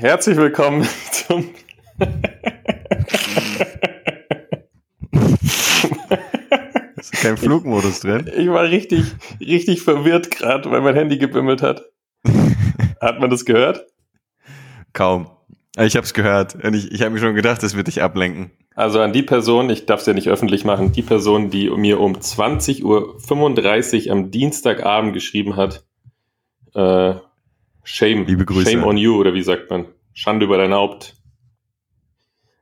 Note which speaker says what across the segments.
Speaker 1: Herzlich willkommen zum.
Speaker 2: Ist kein Flugmodus drin?
Speaker 1: Ich war richtig, richtig verwirrt gerade, weil mein Handy gebimmelt hat. Hat man das gehört?
Speaker 2: Kaum. Ich habe es gehört und ich, ich habe mir schon gedacht, das wird dich ablenken.
Speaker 1: Also an die Person, ich darf es ja nicht öffentlich machen, die Person, die mir um 20.35 Uhr am Dienstagabend geschrieben hat, äh, Shame.
Speaker 2: Liebe Grüße.
Speaker 1: Shame on you, oder wie sagt man? Schande über dein Haupt.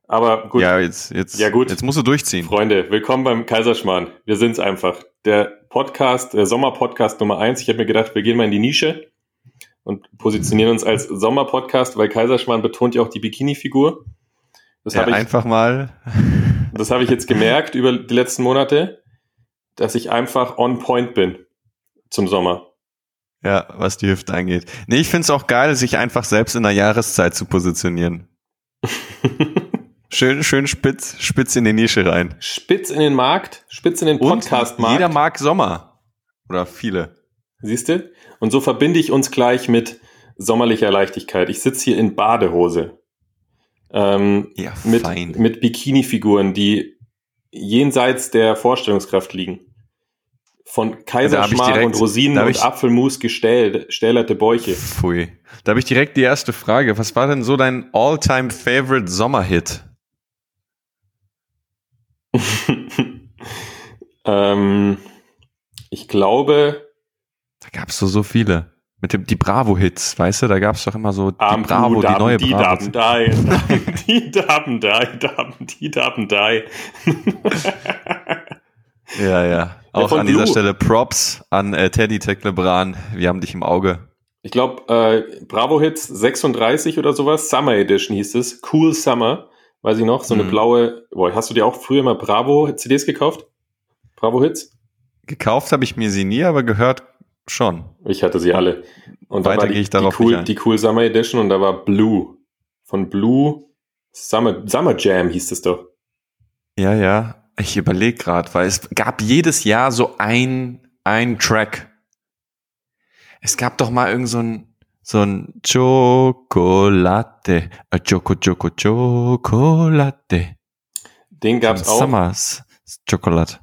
Speaker 1: Aber gut.
Speaker 2: Ja, jetzt, jetzt,
Speaker 1: Ja, gut.
Speaker 2: jetzt musst du durchziehen.
Speaker 1: Freunde, willkommen beim Kaiserschmarrn. Wir sind's einfach. Der Podcast, der Sommerpodcast Nummer eins. Ich habe mir gedacht, wir gehen mal in die Nische und positionieren uns als Sommerpodcast, weil Kaiserschmarrn betont ja auch die Bikini-Figur. Das
Speaker 2: ja,
Speaker 1: habe ich,
Speaker 2: einfach mal.
Speaker 1: das habe ich jetzt gemerkt über die letzten Monate, dass ich einfach on point bin zum Sommer.
Speaker 2: Ja, was die Hüfte angeht. Nee, ich find's auch geil, sich einfach selbst in der Jahreszeit zu positionieren. Schön, schön spitz, spitz in die Nische rein.
Speaker 1: Spitz in den Markt, spitz in den Podcast-Markt.
Speaker 2: jeder mag Sommer. Oder viele.
Speaker 1: Siehst du? Und so verbinde ich uns gleich mit sommerlicher Leichtigkeit. Ich sitze hier in Badehose. Ähm,
Speaker 2: Ja,
Speaker 1: mit,
Speaker 2: fein.
Speaker 1: mit Bikini-Figuren, die jenseits der Vorstellungskraft liegen. Von Kaiserschmarrn und Rosinen und
Speaker 2: ich-
Speaker 1: Apfelmus stählerte Bäuche.
Speaker 2: Pfui. Da habe ich direkt die erste Frage. Was war denn so dein all-time favorite Sommerhit?
Speaker 1: ähm, ich glaube,
Speaker 2: Da gab's so, so viele. Mit dem, die Bravo-Hits, weißt du, da gab's doch immer so die
Speaker 1: Am
Speaker 2: Bravo, die neue
Speaker 1: die
Speaker 2: Bravo.
Speaker 1: Daben, die, die Daben, die, Daben, die Daben, die.
Speaker 2: Ja, ja. Auch an dieser
Speaker 1: Blue.
Speaker 2: Stelle Props an äh, Teddy Teklebran. Wir haben dich im Auge.
Speaker 1: Ich glaube, äh, Bravo Hits 36 oder sowas, Summer Edition hieß es. Cool Summer, weiß ich noch, so eine
Speaker 2: Mhm.
Speaker 1: blaue. Boah, hast du dir auch früher mal Bravo CDs gekauft? Bravo Hits?
Speaker 2: Gekauft habe ich mir sie nie, aber gehört schon.
Speaker 1: Ich hatte sie alle. Und da
Speaker 2: Weiter gehe ich darauf
Speaker 1: die, cool, die Cool Summer Edition und da war Blue. Von Blue Summer, Summer Jam hieß es doch.
Speaker 2: Ja, ja. Ich überlege gerade, weil es gab jedes Jahr so ein, ein Track. Es gab doch mal irgend so ein, so ein Chocolate, a Choco Choco Chocolate.
Speaker 1: Den gab's auch.
Speaker 2: Summers Chocolate.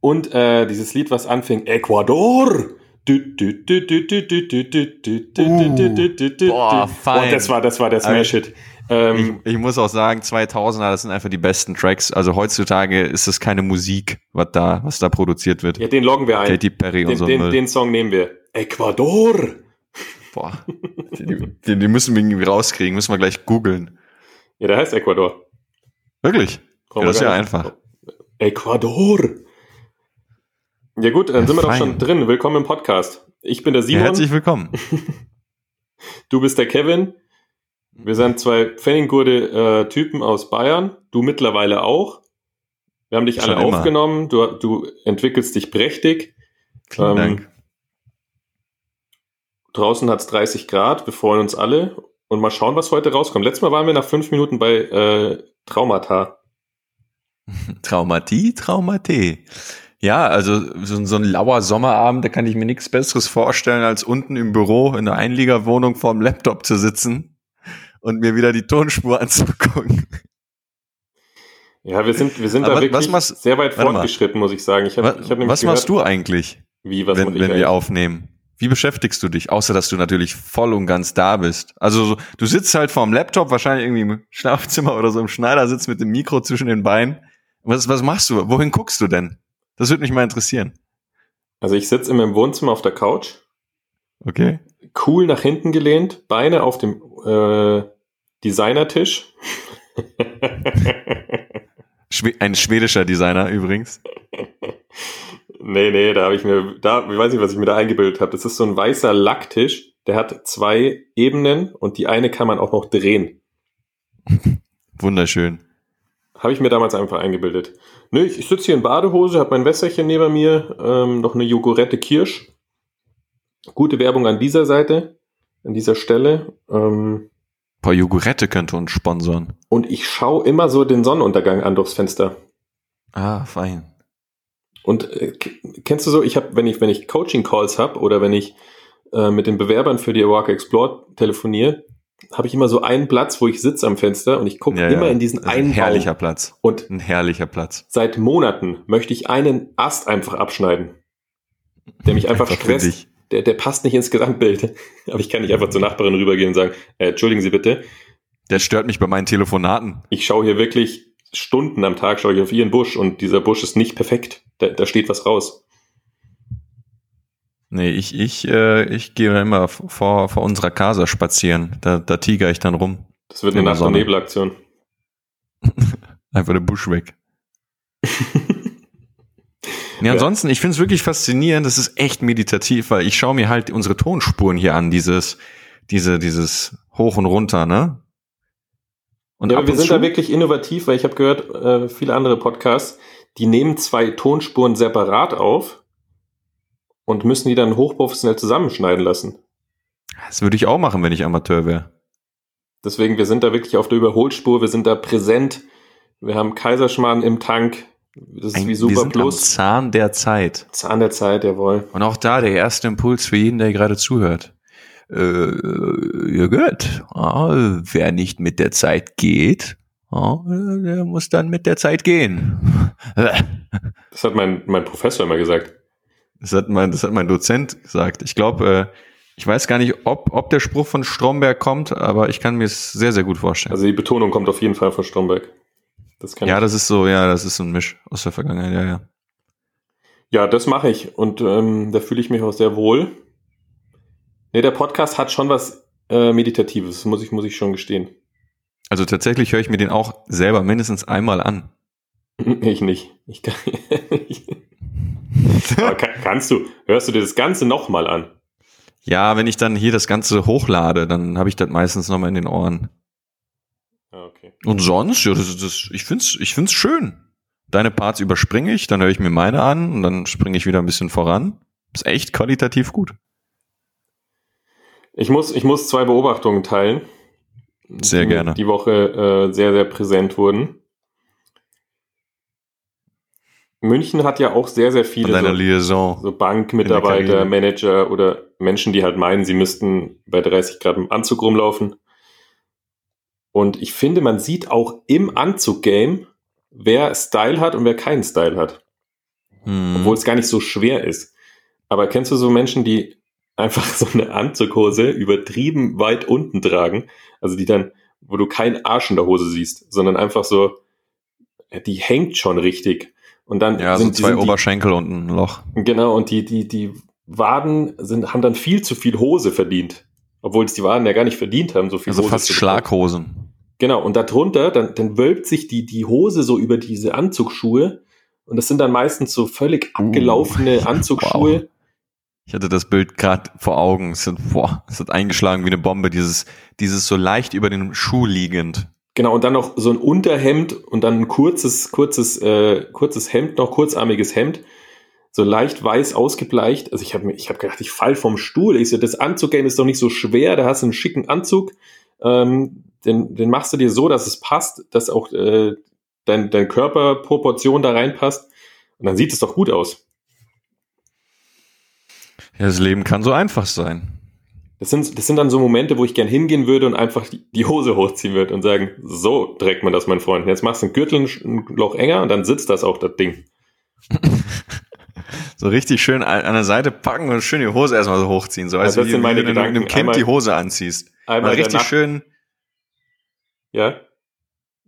Speaker 1: Und äh, dieses Lied, was anfing, Ecuador. Du, du, du, du, du, du, du, du, du, du,
Speaker 2: Uh,
Speaker 1: du, du, du, du.
Speaker 2: boah,
Speaker 1: Oh,
Speaker 2: fein.
Speaker 1: das war, das war der Smash-Hit. Ähm,
Speaker 2: Ich, ich muss auch sagen, 2000er, das sind einfach die besten Tracks. Also heutzutage ist es keine Musik, was da, was da produziert wird.
Speaker 1: ja, den loggen wir ein.
Speaker 2: Katy Perry und
Speaker 1: Den,
Speaker 2: so.
Speaker 1: den, den Song nehmen wir. Ecuador.
Speaker 2: Boah. Die, die müssen wir irgendwie rauskriegen, müssen wir gleich googeln.
Speaker 1: Ja, der heißt Ecuador.
Speaker 2: Wirklich? Ja, das ist ja einfach.
Speaker 1: Ecuador. Ja gut, dann
Speaker 2: Ja,
Speaker 1: sind wir doch
Speaker 2: fein.
Speaker 1: schon drin. Willkommen im Podcast. Ich bin der
Speaker 2: Ja,
Speaker 1: Simon,
Speaker 2: herzlich willkommen.
Speaker 1: du bist der Kevin. Wir sind zwei Pfenninggurde äh, Typen aus Bayern. Du mittlerweile auch. Wir haben dich
Speaker 2: Schon
Speaker 1: alle
Speaker 2: immer.
Speaker 1: aufgenommen. Du, du entwickelst dich prächtig.
Speaker 2: Vielen
Speaker 1: Ähm,
Speaker 2: Dank.
Speaker 1: Draußen hat es 30 Grad. Wir freuen uns alle. Und mal schauen, was heute rauskommt. Letztes Mal waren wir nach fünf Minuten bei äh, Traumata.
Speaker 2: Traumatie, Traumatie. Ja, also so, so ein lauer Sommerabend, da kann ich mir nichts Besseres vorstellen, als unten im Büro in der Einliegerwohnung vorm Laptop zu sitzen und mir wieder die Tonspur anzugucken.
Speaker 1: Ja, wir sind, wir sind
Speaker 2: Aber
Speaker 1: da wirklich
Speaker 2: machst-
Speaker 1: sehr weit fortgeschritten, muss ich sagen. Ich hab,
Speaker 2: Was,
Speaker 1: ich hab
Speaker 2: was machst
Speaker 1: gehört,
Speaker 2: du eigentlich,
Speaker 1: Wie, was
Speaker 2: wenn, wenn wir aufnehmen? Wie beschäftigst du dich? Außer, dass du natürlich voll und ganz da bist. Also so, du sitzt halt vorm Laptop, wahrscheinlich irgendwie im Schlafzimmer oder so im Schneidersitz mit dem Mikro zwischen den Beinen. Was, was machst du? Wohin guckst du denn? Das würde mich mal interessieren.
Speaker 1: Also ich sitze in meinem Wohnzimmer auf der Couch,
Speaker 2: Okay?
Speaker 1: cool nach hinten gelehnt, Beine auf dem äh, Designertisch.
Speaker 2: Ein schwedischer Designer übrigens.
Speaker 1: nee, nee, da habe ich mir, da, ich weiß nicht, was ich mir da eingebildet habe. Das ist so ein weißer Lacktisch, der hat zwei Ebenen und die eine kann man auch noch drehen.
Speaker 2: Wunderschön.
Speaker 1: Habe ich mir damals einfach eingebildet. Nö, ich, ich sitze hier in Badehose, habe mein Wässerchen neben mir, ähm, noch eine Jogurette Kirsch. Gute Werbung an dieser Seite, an dieser Stelle. Ähm,
Speaker 2: Boah, Jogurette könnte uns sponsoren.
Speaker 1: und ich schaue immer so den Sonnenuntergang an durchs Fenster.
Speaker 2: Ah, fein.
Speaker 1: Und äh, kennst du so, ich habe, wenn ich, wenn ich Coaching-Calls habe oder wenn ich äh, mit den Bewerbern für die Awaka Explore telefoniere, habe ich immer so einen Platz, wo ich sitze am Fenster und ich gucke
Speaker 2: Ja,
Speaker 1: immer
Speaker 2: ja.
Speaker 1: in diesen
Speaker 2: ist
Speaker 1: einen
Speaker 2: ein herrlicher
Speaker 1: Baum.
Speaker 2: Platz.
Speaker 1: Und
Speaker 2: Ein herrlicher Platz.
Speaker 1: seit Monaten möchte ich einen Ast einfach abschneiden, der mich einfach, stresst. Der, der passt nicht ins Gesamtbild. Aber ich kann nicht einfach zur Nachbarin rübergehen und sagen, äh, entschuldigen Sie bitte,
Speaker 2: Der stört mich bei meinen Telefonaten.
Speaker 1: ich schaue hier wirklich Stunden am Tag, schaue ich auf Ihren Busch und dieser Busch ist nicht perfekt. Da, da steht was raus.
Speaker 2: Nee, ich, ich, äh, ich gehe immer vor, vor unserer Casa spazieren. Da, da tiger ich dann rum.
Speaker 1: Das wird
Speaker 2: In
Speaker 1: eine Nacht- und. Nebelaktion.
Speaker 2: Einfach den Busch weg. Ja, ansonsten, ich finde es wirklich faszinierend. Das ist echt meditativ, weil ich schaue mir halt unsere Tonspuren hier an, dieses, diese, dieses Hoch und runter, ne? Und
Speaker 1: ja,
Speaker 2: ab
Speaker 1: aber wir sind
Speaker 2: zu-
Speaker 1: da wirklich innovativ, weil ich habe gehört, äh, viele andere Podcasts, die nehmen zwei Tonspuren separat auf und müssen die dann hochprofessionell zusammenschneiden lassen.
Speaker 2: Das würde ich auch machen, wenn ich Amateur wäre.
Speaker 1: Deswegen, wir sind da wirklich auf der Überholspur, wir sind da präsent. Wir haben Kaiserschmarrn im Tank. Das ist wie
Speaker 2: wir
Speaker 1: Super
Speaker 2: sind am
Speaker 1: Plus.
Speaker 2: Zahn der Zeit.
Speaker 1: Zahn der Zeit, jawohl.
Speaker 2: Und auch da der erste Impuls für jeden, der gerade zuhört. Äh, ihr gehört, ah, wer nicht mit der Zeit geht, ah, der muss dann mit der Zeit gehen.
Speaker 1: Das hat mein, mein Professor immer gesagt.
Speaker 2: Das hat mein, das hat mein Dozent gesagt. Ich glaube, äh, ich weiß gar nicht, ob, ob der Spruch von Stromberg kommt, aber ich kann mir es sehr, sehr gut vorstellen.
Speaker 1: Also die Betonung kommt auf jeden Fall von Stromberg. Das kann
Speaker 2: ja,
Speaker 1: ich.
Speaker 2: das ist so, ja, das ist so ein Misch aus der Vergangenheit, ja, ja.
Speaker 1: Ja, das mache ich und ähm, da fühle ich mich auch sehr wohl. Nee, der Podcast hat schon was äh, Meditatives, muss ich, muss ich schon gestehen.
Speaker 2: Also tatsächlich höre ich mir den auch selber mindestens einmal an.
Speaker 1: Ich nicht. Ich kann, Aber kann, kannst du, hörst du dir das Ganze nochmal an?
Speaker 2: Ja, wenn ich dann hier das Ganze hochlade, dann habe ich das meistens nochmal in den Ohren. Und sonst, ja, das, ist- das, ich find's, ich find's schön. Deine Parts überspringe ich, dann höre ich mir meine an und dann springe ich wieder ein bisschen voran. Ist echt qualitativ gut.
Speaker 1: Ich muss, ich muss zwei Beobachtungen teilen.
Speaker 2: Sehr
Speaker 1: die
Speaker 2: gerne.
Speaker 1: Die Woche äh, sehr, sehr präsent wurden. München hat ja auch sehr, sehr viele
Speaker 2: deiner
Speaker 1: so,
Speaker 2: Liaison.
Speaker 1: so Bankmitarbeiter. Manager oder Menschen, die halt meinen, sie müssten bei 30 Grad im Anzug rumlaufen. Und ich finde, man sieht auch im Anzug-Game, wer Style hat und wer keinen Style hat.
Speaker 2: Hm.
Speaker 1: Obwohl es gar nicht so schwer ist. Aber kennst du so Menschen, die einfach so eine Anzughose übertrieben weit unten tragen? Also die dann, wo du keinen Arsch in der Hose siehst, sondern einfach so, die hängt schon richtig. Und dann
Speaker 2: ja, so
Speaker 1: sind,
Speaker 2: zwei
Speaker 1: sind die,
Speaker 2: Oberschenkel und ein Loch.
Speaker 1: Genau, und die, die, die Waden sind, haben dann viel zu viel Hose verdient. Obwohl es die Waden ja gar nicht verdient haben, so viel
Speaker 2: Also
Speaker 1: Hose
Speaker 2: fast. Schlaghosen.
Speaker 1: Genau, und darunter, dann, dann wölbt sich die, die Hose so über diese Anzugsschuhe. Und das sind dann meistens so völlig
Speaker 2: Uh,
Speaker 1: abgelaufene Anzugsschuhe.
Speaker 2: Ich hatte das Bild gerade vor Augen. Es hat, boah, es hat eingeschlagen wie eine Bombe. Dieses, dieses so leicht über den Schuh liegend.
Speaker 1: Genau, und dann noch so ein Unterhemd und dann ein kurzes, kurzes, äh, kurzes Hemd, noch kurzarmiges Hemd. So leicht weiß ausgebleicht. Also ich habe mir, ich habe gedacht, ich fall vom Stuhl. Ich so, das Anzuggame ist doch nicht so schwer. Da hast du einen schicken Anzug. Ähm, den, den machst du dir so, dass es passt, dass auch äh, dein, dein Körperproportion da reinpasst. Und dann sieht es doch gut aus.
Speaker 2: Ja, das Leben kann so einfach sein.
Speaker 1: Das sind, das sind dann so Momente, wo ich gern hingehen würde und einfach die, Hose hochziehen würde und sagen, so trägt man das, mein Freund. Und Jetzt machst du einen Gürtel ein Loch enger und dann sitzt das auch, das Ding.
Speaker 2: So richtig schön an der Seite packen und schön die Hose erstmal so hochziehen. So als
Speaker 1: das
Speaker 2: wie,
Speaker 1: meine
Speaker 2: wenn du einem. Kind
Speaker 1: Einmal-
Speaker 2: die Hose anziehst. Mal
Speaker 1: Einmal
Speaker 2: richtig
Speaker 1: danach-
Speaker 2: schön,
Speaker 1: Ja,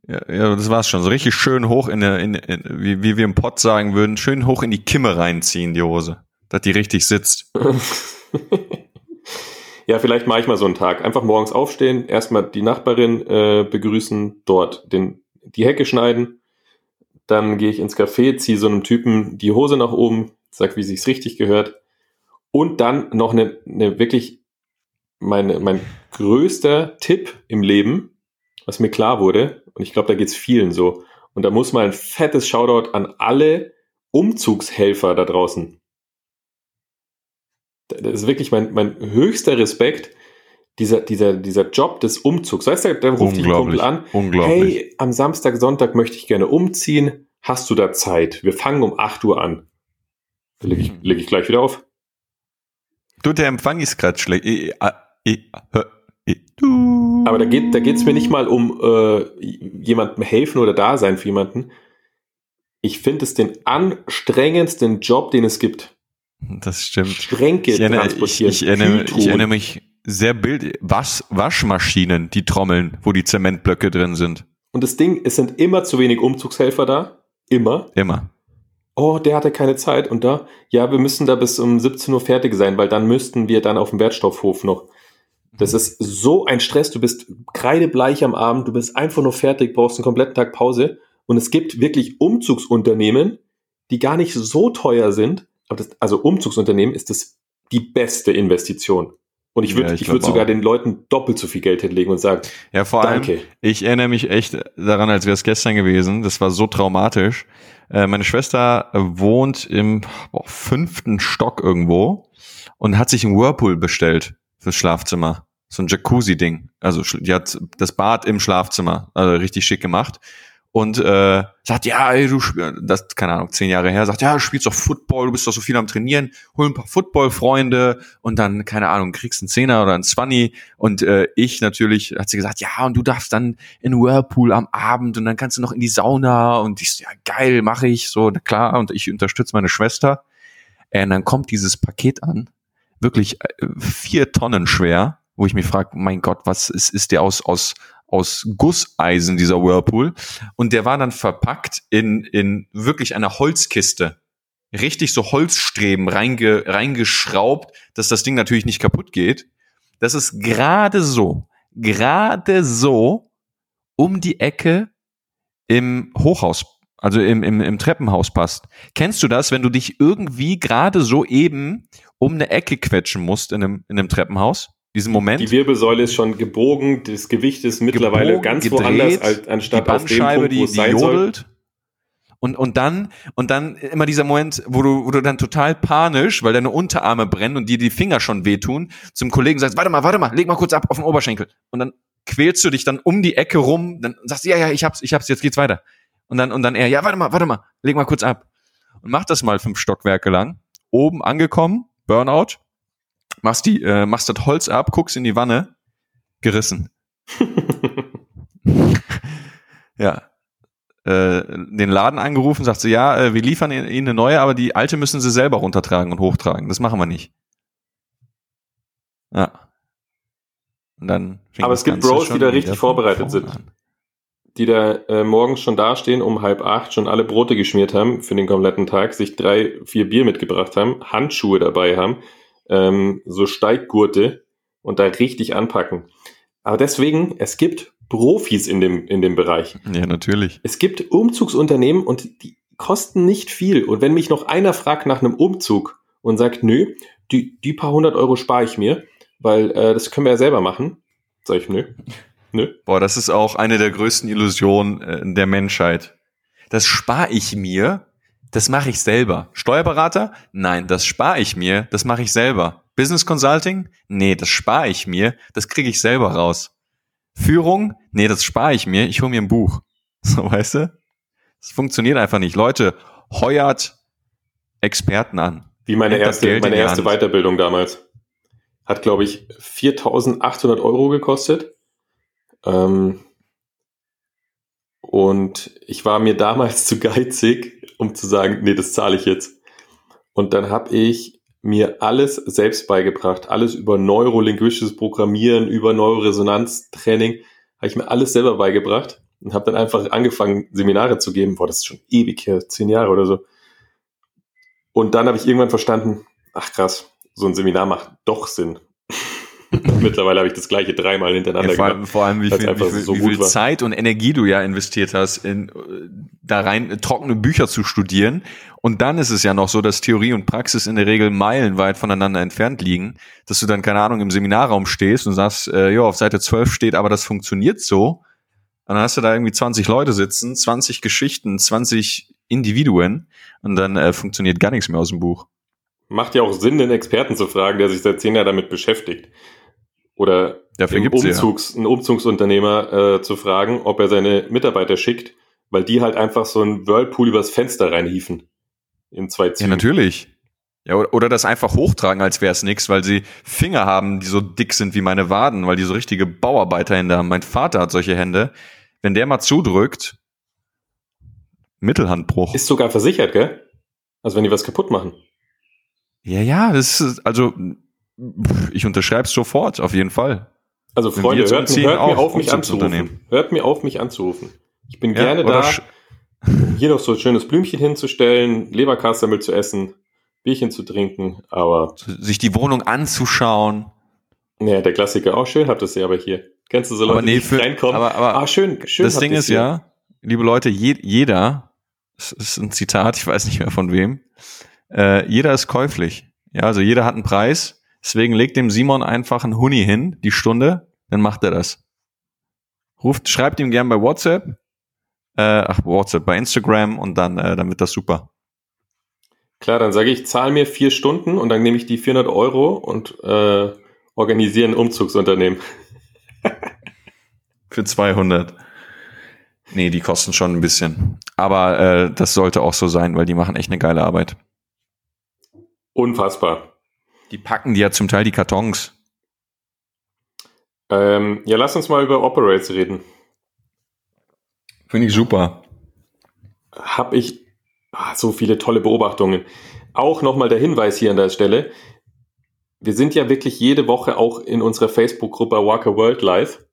Speaker 2: ja, ja, das war's schon. So richtig schön hoch in der, in, in, wie, wie wir im Pott sagen würden, schön hoch in die Kimme reinziehen, die Hose. Dass die richtig sitzt.
Speaker 1: ja, vielleicht mache ich mal so einen Tag. Einfach morgens aufstehen, erstmal die Nachbarin äh, begrüßen, dort den, die Hecke schneiden. Dann gehe ich ins Café, ziehe so einem Typen die Hose nach oben, sag, wie sich's richtig gehört. Und dann noch eine, eine wirklich meine, mein größter Tipp im Leben, was mir klar wurde, und ich glaube, da geht's vielen so. Und da muss mal ein fettes Shoutout an alle Umzugshelfer da draußen. Das ist wirklich mein, mein höchster Respekt, dieser, dieser, dieser Job des Umzugs. Weißt du, da ruft dich ein Kumpel an,
Speaker 2: Unglaublich.
Speaker 1: hey, am Samstag, Sonntag möchte ich gerne umziehen. Hast du da Zeit? Wir fangen um 8 Uhr an. Lege ich, leg ich gleich wieder auf.
Speaker 2: Du, der Empfang ist gerade schlecht. Ich, ich, ich,
Speaker 1: Aber da geht da geht's mir nicht mal um äh, jemandem helfen oder da sein für jemanden. Ich finde es den anstrengendsten Job, den es gibt.
Speaker 2: Das stimmt.
Speaker 1: Schränke
Speaker 2: Ich erinnere, ich,
Speaker 1: transportieren.
Speaker 2: ich, erinnere,
Speaker 1: Kühltruhen.
Speaker 2: ich erinnere mich sehr bild, was, Waschmaschinen, die trommeln, wo die Zementblöcke drin sind.
Speaker 1: Und das Ding, es sind immer zu wenig Umzugshelfer da. Immer.
Speaker 2: Immer.
Speaker 1: Oh, der hatte keine Zeit. Und da, ja, wir müssen da bis um 17 Uhr fertig sein, weil dann müssten wir dann auf dem Wertstoffhof noch. Das ist so ein Stress. Du bist kreidebleich am Abend, du bist einfach nur fertig, brauchst einen kompletten Tag Pause. Und es gibt wirklich Umzugsunternehmen, die gar nicht so teuer sind. Aber das, also Umzugsunternehmen ist das die beste Investition. Und ich würde,
Speaker 2: Ja,
Speaker 1: ich,
Speaker 2: ich
Speaker 1: würde sogar
Speaker 2: auch.
Speaker 1: den Leuten doppelt so viel Geld hinlegen und sagen,
Speaker 2: Ja, vor allem,
Speaker 1: danke.
Speaker 2: ich erinnere mich echt daran, als wäre es gestern gewesen. Das war so traumatisch. Äh, meine Schwester wohnt im boah, fünften Stock irgendwo und hat sich einen Whirlpool bestellt fürs Schlafzimmer. So ein Jacuzzi-Ding. Also die hat das Bad im Schlafzimmer, also richtig schick gemacht. Und äh, sagt, ja, ey, du das, keine Ahnung, zehn Jahre her, sagt, ja, du spielst doch Football, du bist doch so viel am Trainieren, hol ein paar Football-Freunde und dann, keine Ahnung, kriegst einen Zehner oder einen Zwanni. Und äh, ich natürlich, hat sie gesagt, ja, und du darfst dann in Whirlpool am Abend und dann kannst du noch in die Sauna und ich so, ja, geil, mache ich, so, na klar, und ich unterstütze meine Schwester. Äh, und dann kommt dieses Paket an, wirklich äh, vier Tonnen schwer, wo ich mich frage, mein Gott, was ist, ist der aus, aus, aus Gusseisen, dieser Whirlpool? Und der war dann verpackt in, in wirklich einer Holzkiste. Richtig so Holzstreben reinge, reingeschraubt, dass das Ding natürlich nicht kaputt geht. Das ist gerade so, gerade so um die Ecke im Hochhaus, also im, im, im Treppenhaus passt. Kennst du das, wenn du dich irgendwie gerade so eben um eine Ecke quetschen musst in einem, in einem Treppenhaus? Diesen Moment?
Speaker 1: Die Wirbelsäule ist schon gebogen, das Gewicht ist mittlerweile
Speaker 2: gebogen,
Speaker 1: ganz
Speaker 2: gedreht,
Speaker 1: woanders, als,
Speaker 2: die
Speaker 1: anstatt auf dem
Speaker 2: Bandscheibe,
Speaker 1: Punkt,
Speaker 2: die, die
Speaker 1: sein soll.
Speaker 2: jodelt. Und, und dann, und dann immer dieser Moment, wo du, wo du dann total panisch, weil deine Unterarme brennen und dir die Finger schon wehtun, zum Kollegen sagst, warte mal, warte mal, leg mal kurz ab auf den Oberschenkel. Und dann quälst du dich dann um die Ecke rum, dann sagst du, ja, ja, ich hab's, ich hab's, jetzt geht's weiter. Und dann, und dann er, ja, warte mal, warte mal, leg mal kurz ab. Und mach das mal fünf Stockwerke lang. Oben angekommen, Burnout, machst die, äh, machst das Holz ab, guckst in die Wanne, gerissen. ja. Äh, den Laden angerufen, sagt sie, ja, äh, wir liefern Ihnen eine neue, aber die alte müssen Sie selber runtertragen und hochtragen. Das machen wir nicht. Ja. Und dann fing
Speaker 1: Aber es gibt
Speaker 2: Ganze
Speaker 1: Bros, die da richtig vorbereitet sind.
Speaker 2: an.
Speaker 1: die da äh, morgens schon dastehen, um halb acht, schon alle Brote geschmiert haben für den kompletten Tag, sich drei, vier Bier mitgebracht haben, Handschuhe dabei haben, ähm, so Steiggurte und da richtig anpacken. Aber deswegen, es gibt Profis in dem, in dem Bereich.
Speaker 2: Ja, natürlich.
Speaker 1: Es gibt Umzugsunternehmen und die kosten nicht viel. Und wenn mich noch einer fragt nach einem Umzug und sagt, nö, die, die paar hundert Euro spare ich mir, weil äh, das können wir ja selber machen, sag ich, nö, nö.
Speaker 2: Boah, das ist auch eine der größten Illusionen äh, der Menschheit. Das spare ich mir, das mache ich selber. Steuerberater? Nein, das spare ich mir, das mache ich selber. Business Consulting? Nee, das spare ich mir, das kriege ich selber raus. Führung? Nee, das spare ich mir, ich hole mir ein Buch. So, weißt du? Das funktioniert einfach nicht. Leute, heuert Experten an.
Speaker 1: Wie meine
Speaker 2: Nehmt
Speaker 1: erste, meine erste
Speaker 2: Hand.
Speaker 1: Weiterbildung damals. Hat, glaube ich, 4.800 Euro gekostet. Ähm, und ich war mir damals zu geizig, um zu sagen, nee, das zahle ich jetzt. Und dann habe ich mir alles selbst beigebracht, alles über neurolinguistisches Programmieren, über Neuroresonanztraining, habe ich mir alles selber beigebracht und habe dann einfach angefangen, Seminare zu geben. Boah, das ist schon ewig her, zehn Jahre oder so. Und dann habe ich irgendwann verstanden, ach krass, so ein Seminar macht doch Sinn. Mittlerweile habe ich das gleiche dreimal hintereinander
Speaker 2: Ja, vor, allem,
Speaker 1: gemacht.
Speaker 2: vor allem, wie viel, wie viel,
Speaker 1: so
Speaker 2: wie viel. Zeit und Energie du ja investiert hast, in, äh, da rein äh, trockene Bücher zu studieren. Und dann ist es ja noch so, dass Theorie und Praxis in der Regel meilenweit voneinander entfernt liegen, dass du dann, keine Ahnung, im Seminarraum stehst und sagst, äh, ja, auf Seite 12 steht, aber das funktioniert so. Und dann hast du da irgendwie 20 Leute sitzen, 20 Geschichten, 20 Individuen und dann äh, funktioniert gar nichts mehr aus dem Buch.
Speaker 1: Macht ja auch Sinn, den Experten zu fragen, der sich seit zehn Jahren damit beschäftigt. Oder
Speaker 2: Dafür gibt's sie ja.
Speaker 1: Umzugs, einen Umzugsunternehmer äh, zu fragen, ob er seine Mitarbeiter schickt, weil die halt einfach so einen Whirlpool übers Fenster reinhiefen. In zwei
Speaker 2: Ja,
Speaker 1: Zügen.
Speaker 2: natürlich. Ja, oder das einfach hochtragen, als wäre es nichts, weil sie Finger haben, die so dick sind wie meine Waden, weil die so richtige Bauarbeiterhände haben. Mein Vater hat solche Hände. Wenn der mal zudrückt, Mittelhandbruch.
Speaker 1: Ist sogar versichert, gell? Also wenn die was kaputt machen.
Speaker 2: Ja, ja, das ist, also, ich unterschreibe es sofort, auf jeden Fall.
Speaker 1: Also Freunde, hört, hört mir auf, mich anzurufen. Hört mir auf, mich anzurufen. Ich bin ja, gerne da, hier noch so ein schönes Blümchen hinzustellen, Leberkassemmel zu essen, Bierchen zu trinken, aber.
Speaker 2: Sich die Wohnung anzuschauen.
Speaker 1: Ja, der Klassiker auch schön, habt ihr sie aber hier. Kennst du so Leute,
Speaker 2: nee, für, die reinkommen? Aber, aber
Speaker 1: ah, schön, schön.
Speaker 2: Das Ding ist hier. ja, liebe Leute, je, jeder, das ist ein Zitat, ich weiß nicht mehr von wem, äh, jeder ist käuflich. Ja, also jeder hat einen Preis. Deswegen legt dem Simon einfach einen Huni hin, die Stunde, dann macht er das. Ruft, schreibt ihm gern bei WhatsApp, äh, ach, WhatsApp, bei Instagram und dann, äh, dann wird das super.
Speaker 1: Klar, dann sage ich, zahl mir vier Stunden und dann nehme ich die 400 Euro und äh, organisiere ein Umzugsunternehmen.
Speaker 2: Für 200. Nee, die kosten schon ein bisschen. Aber äh, das sollte auch so sein, weil die machen echt eine geile Arbeit.
Speaker 1: Unfassbar.
Speaker 2: Die packen die ja zum Teil die Kartons.
Speaker 1: Ähm, ja, lass uns mal über Operates reden.
Speaker 2: Finde ich super.
Speaker 1: Hab ich ach, so viele tolle Beobachtungen. Auch nochmal der Hinweis hier an der Stelle. Wir sind ja wirklich jede Woche auch in unserer Facebook-Gruppe Walker World Live,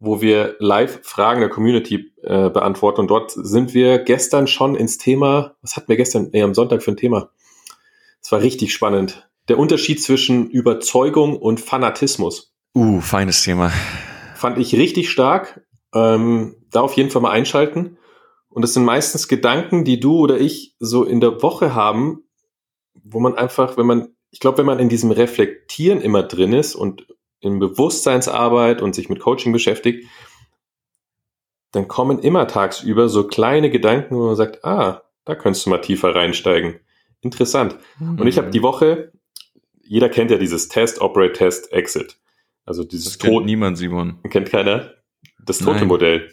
Speaker 1: wo wir live Fragen der Community äh, beantworten. Und dort sind wir gestern schon ins Thema, was hatten wir gestern, nee, am Sonntag für ein Thema? Es war richtig spannend. Der Unterschied zwischen Überzeugung und Fanatismus.
Speaker 2: Uh, feines Thema.
Speaker 1: Fand ich richtig stark. Ähm, da auf jeden Fall mal einschalten. Und es sind meistens Gedanken, die du oder ich so in der Woche haben, wo man einfach, wenn man, ich glaube, wenn man in diesem Reflektieren immer drin ist und in Bewusstseinsarbeit und sich mit Coaching beschäftigt, dann kommen immer tagsüber so kleine Gedanken, wo man sagt, ah, da könntest du mal tiefer reinsteigen. Interessant. Mhm. Und ich habe die Woche, jeder kennt ja dieses Test, Operate, Test, Exit. Also dieses
Speaker 2: das kennt niemand, Simon.
Speaker 1: Kennt keiner? Das tote Nein. Modell.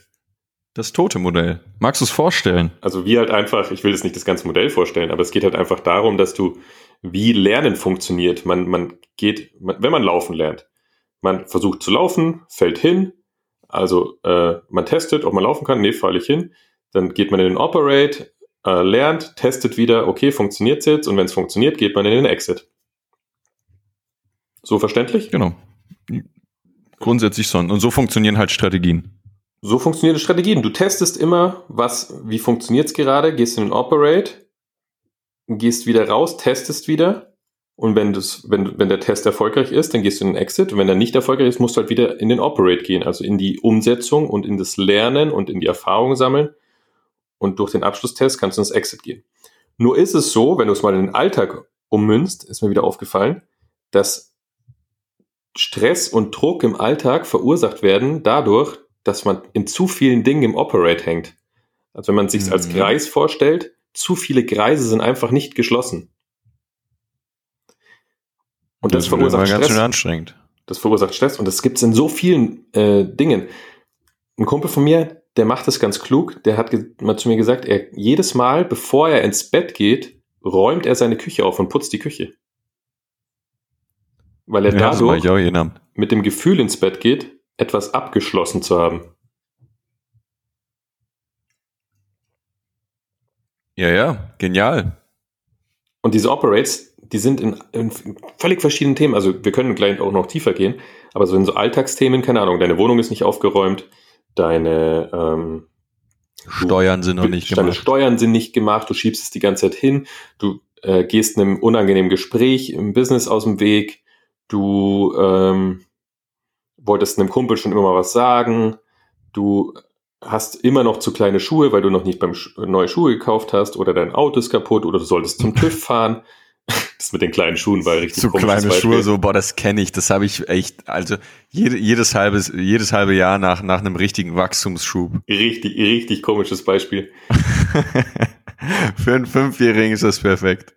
Speaker 2: Das tote Modell. Magst du es vorstellen?
Speaker 1: Also wie halt einfach, ich will jetzt nicht das ganze Modell vorstellen, aber es geht halt einfach darum, dass du, wie Lernen funktioniert. Man, man geht, man, wenn man laufen lernt, man versucht zu laufen, fällt hin, also äh, man testet, ob man laufen kann, nee, falle ich hin, dann geht man in den Operate, äh, lernt, testet wieder, okay, funktioniert jetzt und wenn es funktioniert, geht man in den Exit. So verständlich?
Speaker 2: Genau. Grundsätzlich so. Und so funktionieren halt Strategien.
Speaker 1: So funktionieren Strategien. Du testest immer, was, wie funktioniert es gerade, gehst in den Operate, gehst wieder raus, testest wieder. Und wenn, das, wenn, wenn der Test erfolgreich ist, dann gehst du in den Exit. Und wenn er nicht erfolgreich ist, musst du halt wieder in den Operate gehen, also in die Umsetzung und in das Lernen und in die Erfahrung sammeln. Und durch den Abschlusstest kannst du ins Exit gehen. Nur ist es so, wenn du es mal in den Alltag ummünzt, ist mir wieder aufgefallen, dass Stress und Druck im Alltag verursacht werden dadurch, dass man in zu vielen Dingen im Operate hängt. Also wenn man sich mhm. als Kreis vorstellt, zu viele Kreise sind einfach nicht geschlossen. Und das, das verursacht
Speaker 2: Stress. Ganz schön anstrengend.
Speaker 1: Das verursacht Stress und das gibt es in so vielen äh, Dingen. Ein Kumpel von mir, der macht das ganz klug. Der hat mal zu mir gesagt, er jedes Mal, bevor er ins Bett geht, räumt er seine Küche auf und putzt die Küche. Weil er ja, dadurch mit dem Gefühl ins Bett geht, etwas abgeschlossen zu haben.
Speaker 2: Ja, ja, genial.
Speaker 1: Und diese Operates, die sind in, in, völlig verschiedenen Themen. Also wir können gleich auch noch tiefer gehen, aber so in so Alltagsthemen, keine Ahnung, deine Wohnung ist nicht aufgeräumt, deine ähm,
Speaker 2: Steuern sind noch nicht
Speaker 1: deine gemacht. Deine Steuern sind nicht gemacht, du schiebst es die ganze Zeit hin, du äh, gehst einem unangenehmen Gespräch im Business aus dem Weg, du ähm, wolltest einem Kumpel schon immer mal was sagen, du hast immer noch zu kleine Schuhe, weil du noch nicht beim Sch neue Schuhe gekauft hast oder dein Auto ist kaputt oder du solltest zum TÜV fahren. Das mit den kleinen Schuhen war richtig
Speaker 2: Zu kleine. Schuhe, so, boah, das kenne ich, das habe ich echt, also jede, jedes, halbes, jedes halbe Jahr nach, nach einem richtigen Wachstumsschub.
Speaker 1: Richtig, richtig komisches Beispiel.
Speaker 2: Für einen Fünfjährigen ist das perfekt.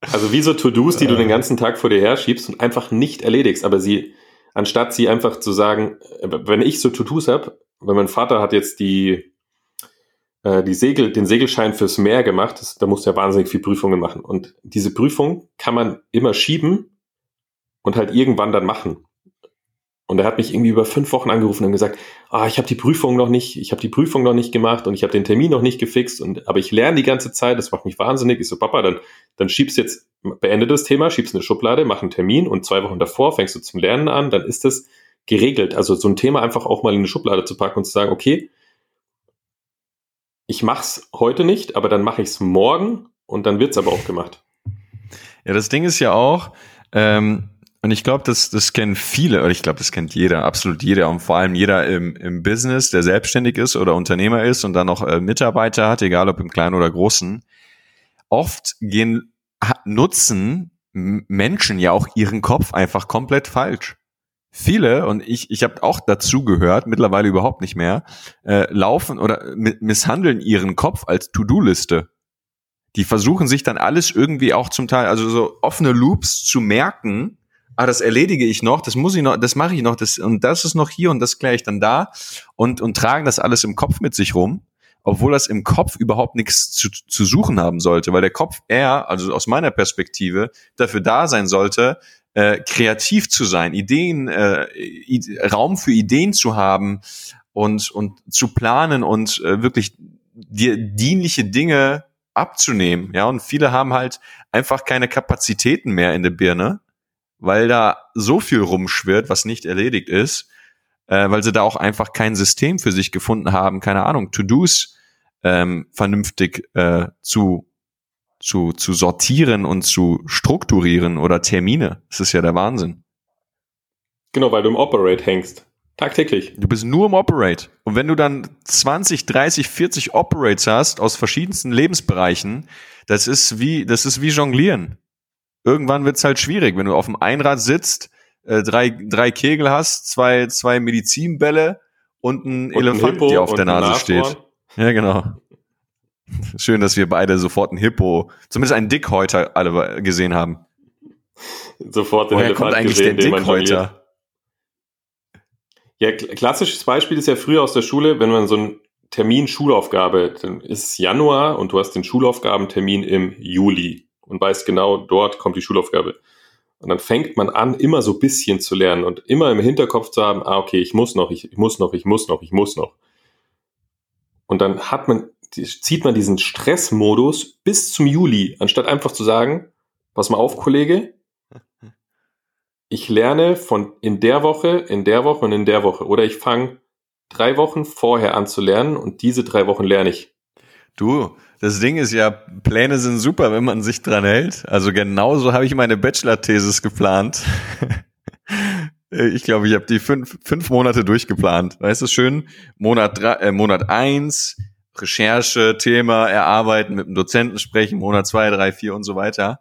Speaker 1: Also wie so To-Dos, die du den ganzen Tag vor dir her schiebst und einfach nicht erledigst, aber sie anstatt sie einfach zu sagen, wenn ich so Tutus habe, weil mein Vater hat jetzt die, äh, die Segel, den Segelschein fürs Meer gemacht. Das, da musst du ja wahnsinnig viel Prüfungen machen. Und diese Prüfung kann man immer schieben und halt irgendwann dann machen. Und er hat mich irgendwie über fünf Wochen angerufen und gesagt, ah, ich habe die Prüfung noch nicht, ich habe die Prüfung noch nicht gemacht und ich habe den Termin noch nicht gefixt und aber ich lerne die ganze Zeit, das macht mich wahnsinnig. Ich so, Papa, dann, dann schiebst jetzt, beende das Thema, schiebst eine Schublade, mach einen Termin und zwei Wochen davor fängst du zum Lernen an, dann ist das geregelt. Also so ein Thema einfach auch mal in eine Schublade zu packen und zu sagen, okay, ich mach's heute nicht, aber dann mache ich es morgen und dann wird's aber auch gemacht.
Speaker 2: Ja, das Ding ist ja auch, ähm, und ich glaube, das, das kennen viele, oder ich glaube, das kennt jeder, absolut jeder und vor allem jeder im, im Business, der selbstständig ist oder Unternehmer ist und dann noch äh, Mitarbeiter hat, egal ob im kleinen oder großen. Oft gehen, nutzen Menschen ja auch ihren Kopf einfach komplett falsch. Viele, und ich, ich habe auch dazu gehört, mittlerweile überhaupt nicht mehr, äh, laufen oder misshandeln ihren Kopf als To-Do-Liste. Die versuchen sich dann alles irgendwie auch zum Teil, also so offene Loops zu merken, ah, das erledige ich noch, das muss ich noch, das mache ich noch, das und das ist noch hier und das kläre ich dann da und und tragen das alles im Kopf mit sich rum, obwohl das im Kopf überhaupt nichts zu, zu suchen haben sollte, weil der Kopf eher, also aus meiner Perspektive, dafür da sein sollte, äh, kreativ zu sein, Ideen, äh, Raum für Ideen zu haben und und zu planen und äh, wirklich dir dienliche Dinge abzunehmen, ja, und viele haben halt einfach keine Kapazitäten mehr in der Birne weil da so viel rumschwirrt, was nicht erledigt ist, äh, weil sie da auch einfach kein System für sich gefunden haben, keine Ahnung, To-Dos ähm, vernünftig äh, zu, zu, zu sortieren und zu strukturieren oder Termine. Das ist ja der Wahnsinn.
Speaker 1: Genau, weil du im Operate hängst. Tagtäglich.
Speaker 2: Du bist nur im Operate. Und wenn du dann 20, 30, 40 Operates hast aus verschiedensten Lebensbereichen, das ist wie, das ist wie Jonglieren irgendwann wird's halt schwierig, wenn du auf dem Einrad sitzt, äh, drei, drei Kegel hast, zwei, zwei Medizinbälle und ein und Elefant, ein der auf der Nase steht. Ja, genau. Schön, dass wir beide sofort ein Hippo, zumindest einen Dickhäuter alle gesehen haben.
Speaker 1: Sofort den Woher Elefant kommt eigentlich gesehen, der Dickhäuter? Ja, klassisches Beispiel ist ja früher aus der Schule, wenn man so einen Termin Schulaufgabe, dann ist Januar und du hast den Schulaufgabentermin im Juli und weiß genau, dort kommt die Schulaufgabe. Und dann fängt man an, immer so bisschen zu lernen und immer im Hinterkopf zu haben, ah, okay, ich muss noch, ich, ich muss noch, ich muss noch, ich muss noch. Und dann hat man, zieht man diesen Stressmodus bis zum Juli, anstatt einfach zu sagen, pass mal auf, Kollege, ich lerne von in der Woche, in der Woche und in der Woche. Oder ich fange drei Wochen vorher an zu lernen und diese drei Wochen lerne ich.
Speaker 2: Du, das Ding ist ja, Pläne sind super, wenn man sich dran hält. Also genauso habe ich meine Bachelor-Thesis geplant. ich glaube, ich habe die fünf, fünf Monate durchgeplant. Weißt du, schön, Monat, drei, äh, Monat eins, Recherche, Thema erarbeiten, mit dem Dozenten sprechen, Monat zwei, drei, vier und so weiter.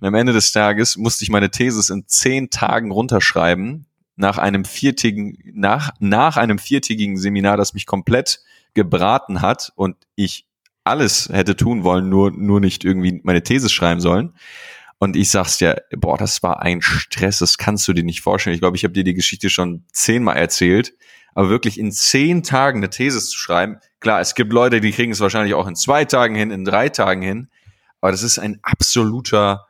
Speaker 2: Und am Ende des Tages musste ich meine Thesis in zehn Tagen runterschreiben, nach einem viertägigen, nach, nach einem viertägigen Seminar, das mich komplett gebraten hat und ich alles hätte tun wollen, nur, nur nicht irgendwie meine These schreiben sollen. Und ich sag's dir, boah, das war ein Stress, das kannst du dir nicht vorstellen. Ich glaube, ich habe dir die Geschichte schon zehnmal erzählt. Aber wirklich in zehn Tagen eine These zu schreiben, klar, es gibt Leute, die kriegen es wahrscheinlich auch in zwei Tagen hin, in drei Tagen hin. Aber das ist ein absoluter,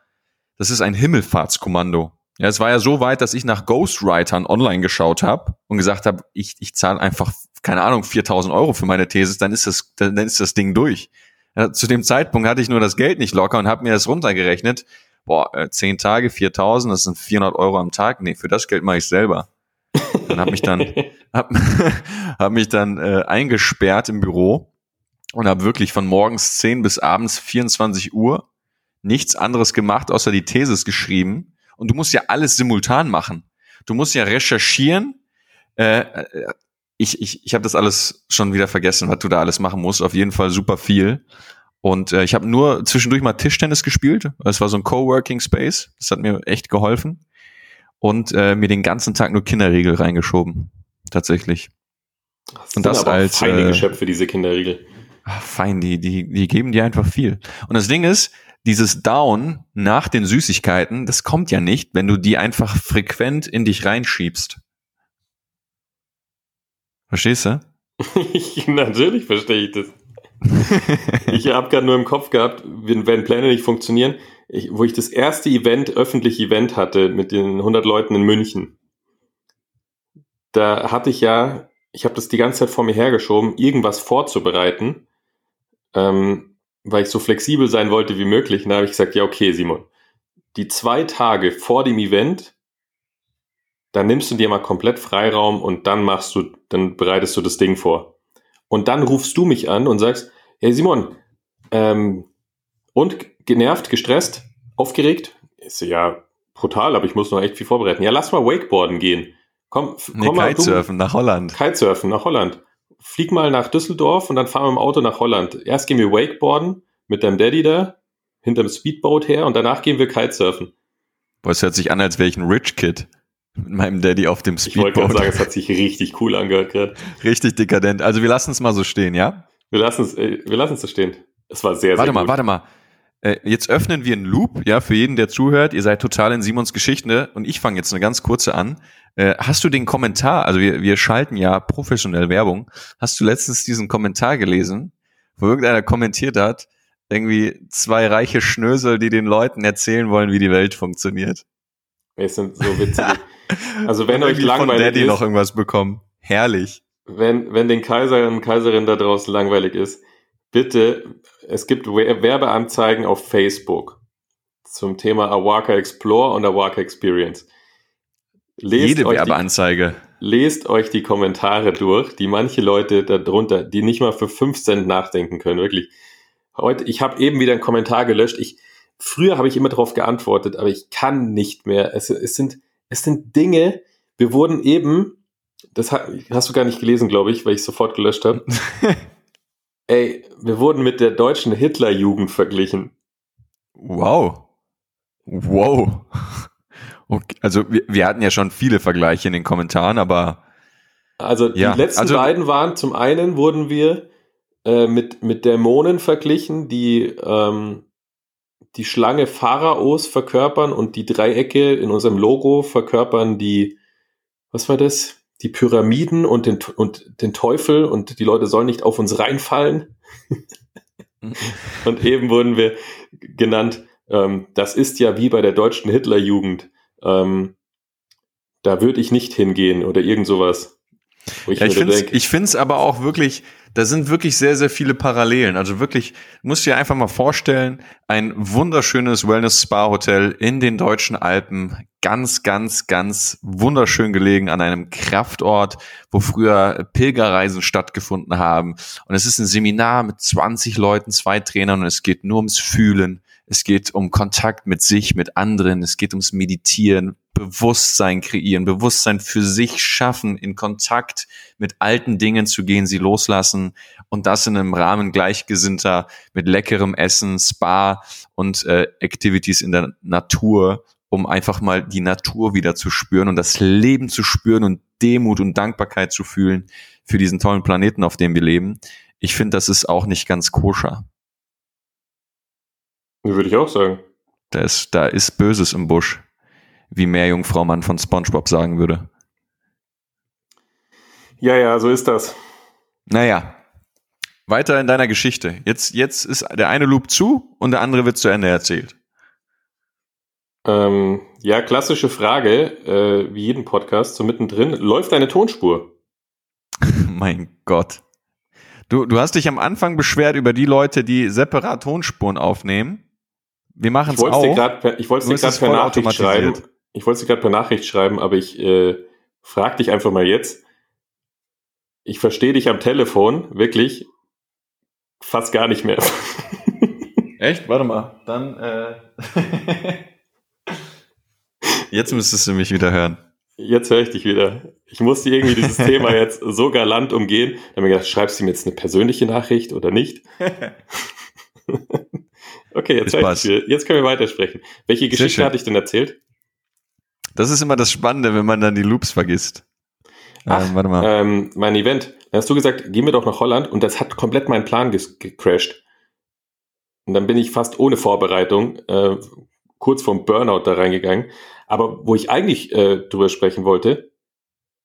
Speaker 2: das ist ein Himmelfahrtskommando. Ja, es war ja so weit, dass ich nach Ghostwritern online geschaut habe und gesagt habe, ich, ich zahle einfach keine Ahnung, 4000 Euro für meine These, dann ist das, dann ist das Ding durch. Ja, zu dem Zeitpunkt hatte ich nur das Geld nicht locker und habe mir das runtergerechnet. Boah, äh, 10 Tage, 4000, das sind 400 Euro am Tag. Nee, für das Geld mache ich selber. Dann habe mich dann, hab, hab mich dann äh, eingesperrt im Büro und habe wirklich von morgens 10 bis abends 24 Uhr nichts anderes gemacht, außer die Thesis geschrieben. Und du musst ja alles simultan machen. Du musst ja recherchieren, äh, äh ich, ich, ich habe das alles schon wieder vergessen, was du da alles machen musst. Auf jeden Fall super viel. Und äh, ich habe nur zwischendurch mal Tischtennis gespielt. Es war so ein Coworking Space. Das hat mir echt geholfen. Und äh, mir den ganzen Tag nur Kinderriegel reingeschoben. Tatsächlich.
Speaker 1: Das und das als feine äh, Geschöpfe, diese Kinderriegel.
Speaker 2: Fein, die, die, die geben dir einfach viel. Und das Ding ist, dieses Down nach den Süßigkeiten, das kommt ja nicht, wenn du die einfach frequent in dich reinschiebst. Verstehst du?
Speaker 1: Natürlich verstehe ich das. ich habe gerade nur im Kopf gehabt, wenn, wenn Pläne nicht funktionieren, ich, wo ich das erste Event, öffentliche Event hatte mit den 100 Leuten in München. Da hatte ich ja, ich habe das die ganze Zeit vor mir hergeschoben, irgendwas vorzubereiten, ähm, weil ich so flexibel sein wollte wie möglich. Da habe ich gesagt, ja okay, Simon, die zwei Tage vor dem Event, dann nimmst du dir mal komplett Freiraum und dann machst du, dann bereitest du das Ding vor. Und dann rufst du mich an und sagst, hey Simon, ähm, und genervt, gestresst, aufgeregt? Ist ja brutal, aber ich muss noch echt viel vorbereiten. Ja, lass mal Wakeboarden gehen. Komm,
Speaker 2: nee, komm mal. Kitesurfen nach Holland.
Speaker 1: Kitesurfen nach Holland. Flieg mal nach Düsseldorf und dann fahren wir im Auto nach Holland. Erst gehen wir Wakeboarden mit deinem Daddy da, hinterm Speedboat her und danach gehen wir Kitesurfen.
Speaker 2: Boah, es hört sich an, als wäre ich ein Rich Kid. Mit meinem Daddy auf dem Speedboat.
Speaker 1: Ich wollte gerade sagen, es hat sich richtig cool angehört gerade.
Speaker 2: Richtig dekadent. Also wir lassen es mal so stehen, ja?
Speaker 1: Wir lassen es, äh, wir lassen es so stehen. Es war sehr,
Speaker 2: warte
Speaker 1: sehr
Speaker 2: mal,
Speaker 1: gut.
Speaker 2: Warte mal, warte mal. Jetzt öffnen wir einen Loop, ja, für jeden, der zuhört. Ihr seid total in Simons Geschichte und ich fange jetzt eine ganz kurze an. Äh, hast du den Kommentar, also wir, wir schalten ja professionell Werbung, hast du letztens diesen Kommentar gelesen, wo irgendeiner kommentiert hat, irgendwie zwei reiche Schnösel, die den Leuten erzählen wollen, wie die Welt funktioniert.
Speaker 1: Es sind so witzig. Also wenn euch langweilig
Speaker 2: von Daddy
Speaker 1: ist,
Speaker 2: noch irgendwas bekommen. Herrlich.
Speaker 1: wenn, wenn den Kaiserinnen und Kaiserinnen da draußen langweilig ist, bitte, es gibt We- Werbeanzeigen auf Facebook zum Thema Awaka Explore und Awaka Experience. Lest
Speaker 2: Jede
Speaker 1: euch die
Speaker 2: Werbeanzeige.
Speaker 1: lest euch die Kommentare durch, die manche Leute darunter, die nicht mal für 5 Cent nachdenken können, wirklich. Heute, ich habe eben wieder einen Kommentar gelöscht. Ich, früher habe ich immer darauf geantwortet, aber ich kann nicht mehr. Es, es, sind, es sind Dinge, wir wurden eben, das ha- hast du gar nicht gelesen, glaube ich, weil ich sofort gelöscht habe. Ey, wir wurden mit der deutschen Hitlerjugend verglichen.
Speaker 2: Wow. Wow. Okay. Also wir, wir hatten ja schon viele Vergleiche in den Kommentaren, aber
Speaker 1: Also die
Speaker 2: Ja,
Speaker 1: letzten
Speaker 2: also-
Speaker 1: beiden waren, zum einen wurden wir äh, mit, mit Dämonen verglichen, die ähm, die Schlange Pharaos verkörpern und die Dreiecke in unserem Logo verkörpern die, was war das? Die Pyramiden und den, und den Teufel und die Leute sollen nicht auf uns reinfallen. und eben wurden wir genannt, ähm, das ist ja wie bei der deutschen Hitlerjugend. Ähm, da würde ich nicht hingehen oder irgend sowas. Ich
Speaker 2: Ja, ich finde find's aber auch wirklich, da sind wirklich sehr, sehr viele Parallelen. Also wirklich, musst dir einfach mal vorstellen, ein wunderschönes Wellness-Spa-Hotel in den deutschen Alpen, ganz, ganz, ganz wunderschön gelegen an einem Kraftort, wo früher Pilgerreisen stattgefunden haben. Und es ist ein Seminar mit 20 Leuten, zwei Trainern und es geht nur ums Fühlen. Es geht um Kontakt mit sich, mit anderen. Es geht ums Meditieren, Bewusstsein kreieren, Bewusstsein für sich schaffen, in Kontakt mit alten Dingen zu gehen, sie loslassen und das in einem Rahmen gleichgesinnter mit leckerem Essen, Spa und äh, Activities in der Natur, um einfach mal die Natur wieder zu spüren und das Leben zu spüren und Demut und Dankbarkeit zu fühlen für diesen tollen Planeten, auf dem wir leben. Ich finde, das ist auch nicht ganz koscher.
Speaker 1: Würde ich auch sagen.
Speaker 2: Da ist, da ist Böses im Busch, wie Meerjungfrau Mann von SpongeBob sagen würde.
Speaker 1: Ja, ja, so ist das.
Speaker 2: Naja, weiter in deiner Geschichte. Jetzt, jetzt ist der eine Loop zu und der andere wird zu Ende erzählt.
Speaker 1: Ähm, ja, klassische Frage, äh, wie jeden Podcast, so mittendrin. Läuft deine Tonspur?
Speaker 2: mein Gott. Du, du hast dich am Anfang beschwert über die Leute, die separat Tonspuren aufnehmen. Wir machen
Speaker 1: Ich
Speaker 2: es
Speaker 1: wollte es dir
Speaker 2: auch.
Speaker 1: gerade per, ich wollte es dir gerade per Nachricht schreiben. Ich wollte es dir gerade per Nachricht schreiben, aber ich äh, frag dich einfach mal jetzt. Ich verstehe dich am Telefon wirklich fast gar nicht mehr.
Speaker 2: Echt? Warte mal. Dann, äh Jetzt müsstest du mich wieder hören.
Speaker 1: Jetzt höre ich dich wieder. Ich musste irgendwie dieses Thema jetzt so galant umgehen. Da habe ich mir gedacht, schreibst du mir jetzt eine persönliche Nachricht oder nicht? Okay, jetzt, ich jetzt können wir weitersprechen. Welche Geschichte hatte ich denn erzählt?
Speaker 2: Das ist immer das Spannende, wenn man dann die Loops vergisst.
Speaker 1: Ach,
Speaker 2: ähm, warte mal.
Speaker 1: Ähm, mein Event. Da hast du gesagt, gehen wir doch nach Holland und das hat komplett meinen Plan gecrashed. Und dann bin ich fast ohne Vorbereitung äh, kurz vorm Burnout da reingegangen. Aber wo ich eigentlich äh, drüber sprechen wollte,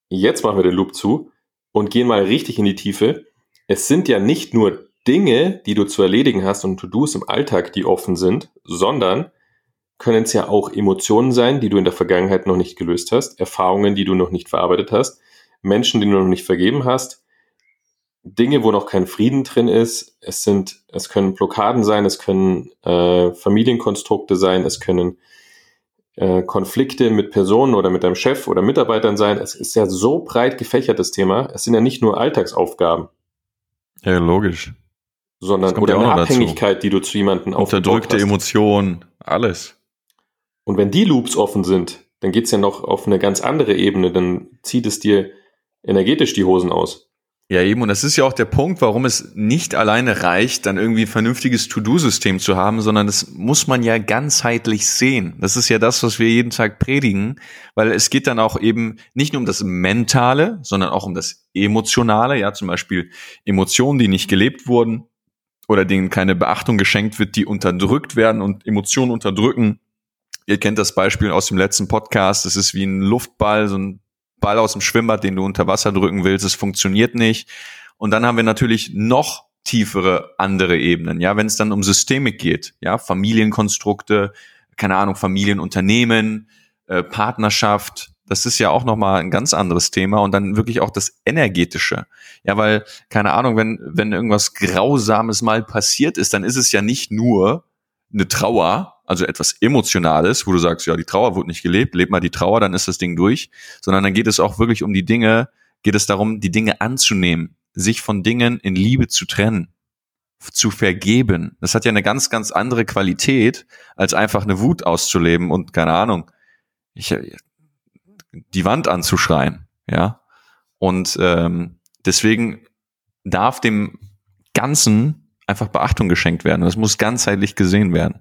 Speaker 1: jetzt machen wir den Loop zu und gehen mal richtig in die Tiefe. Es sind ja nicht nur Dinge, die du zu erledigen hast und To-Dos im Alltag, die offen sind, sondern können es ja auch Emotionen sein, die du in der Vergangenheit noch nicht gelöst hast, Erfahrungen, die du noch nicht verarbeitet hast, Menschen, die du noch nicht vergeben hast, Dinge, wo noch kein Frieden drin ist. Es sind, es können Blockaden sein, es können äh, Familienkonstrukte sein, es können äh, Konflikte mit Personen oder mit deinem Chef oder Mitarbeitern sein. Es ist ja so breit gefächertes Thema. Es sind ja nicht nur Alltagsaufgaben.
Speaker 2: Ja, logisch.
Speaker 1: Sondern oder ja eine Abhängigkeit, dazu. die du zu jemandem
Speaker 2: Unterdrückte Emotionen, alles.
Speaker 1: Und wenn die Loops offen sind, dann geht's ja noch auf eine ganz andere Ebene. Dann zieht es dir energetisch die Hosen aus.
Speaker 2: Ja, eben. Und das ist ja auch der Punkt, warum es nicht alleine reicht, dann irgendwie ein vernünftiges To-Do-System zu haben, sondern das muss man ja ganzheitlich sehen. Das ist ja das, was wir jeden Tag predigen, weil es geht dann auch eben nicht nur um das Mentale, sondern auch um das Emotionale. Ja, zum Beispiel Emotionen, die nicht gelebt wurden oder denen keine Beachtung geschenkt wird, die unterdrückt werden und Emotionen unterdrücken. Ihr kennt das Beispiel aus dem letzten Podcast. Es ist wie ein Luftball, so ein Ball aus dem Schwimmbad, den du unter Wasser drücken willst, es funktioniert nicht. Und dann haben wir natürlich noch tiefere andere Ebenen, ja, wenn es dann um Systemik geht, ja, Familienkonstrukte, keine Ahnung, Familienunternehmen, äh, Partnerschaft, das ist ja auch nochmal ein ganz anderes Thema und dann wirklich auch das Energetische. Ja, weil, keine Ahnung, wenn, wenn irgendwas Grausames mal passiert ist, dann ist es ja nicht nur eine Trauer, also etwas Emotionales, wo du sagst, ja, die Trauer wurde nicht gelebt, leb mal die Trauer, dann ist das Ding durch, sondern dann geht es auch wirklich um die Dinge, geht es darum, die Dinge anzunehmen, sich von Dingen in Liebe zu trennen, zu vergeben. Das hat ja eine ganz, ganz andere Qualität, als einfach eine Wut auszuleben und keine Ahnung, ich, die Wand anzuschreien, ja. Und ähm, deswegen darf dem Ganzen einfach Beachtung geschenkt werden. Das muss ganzheitlich gesehen werden.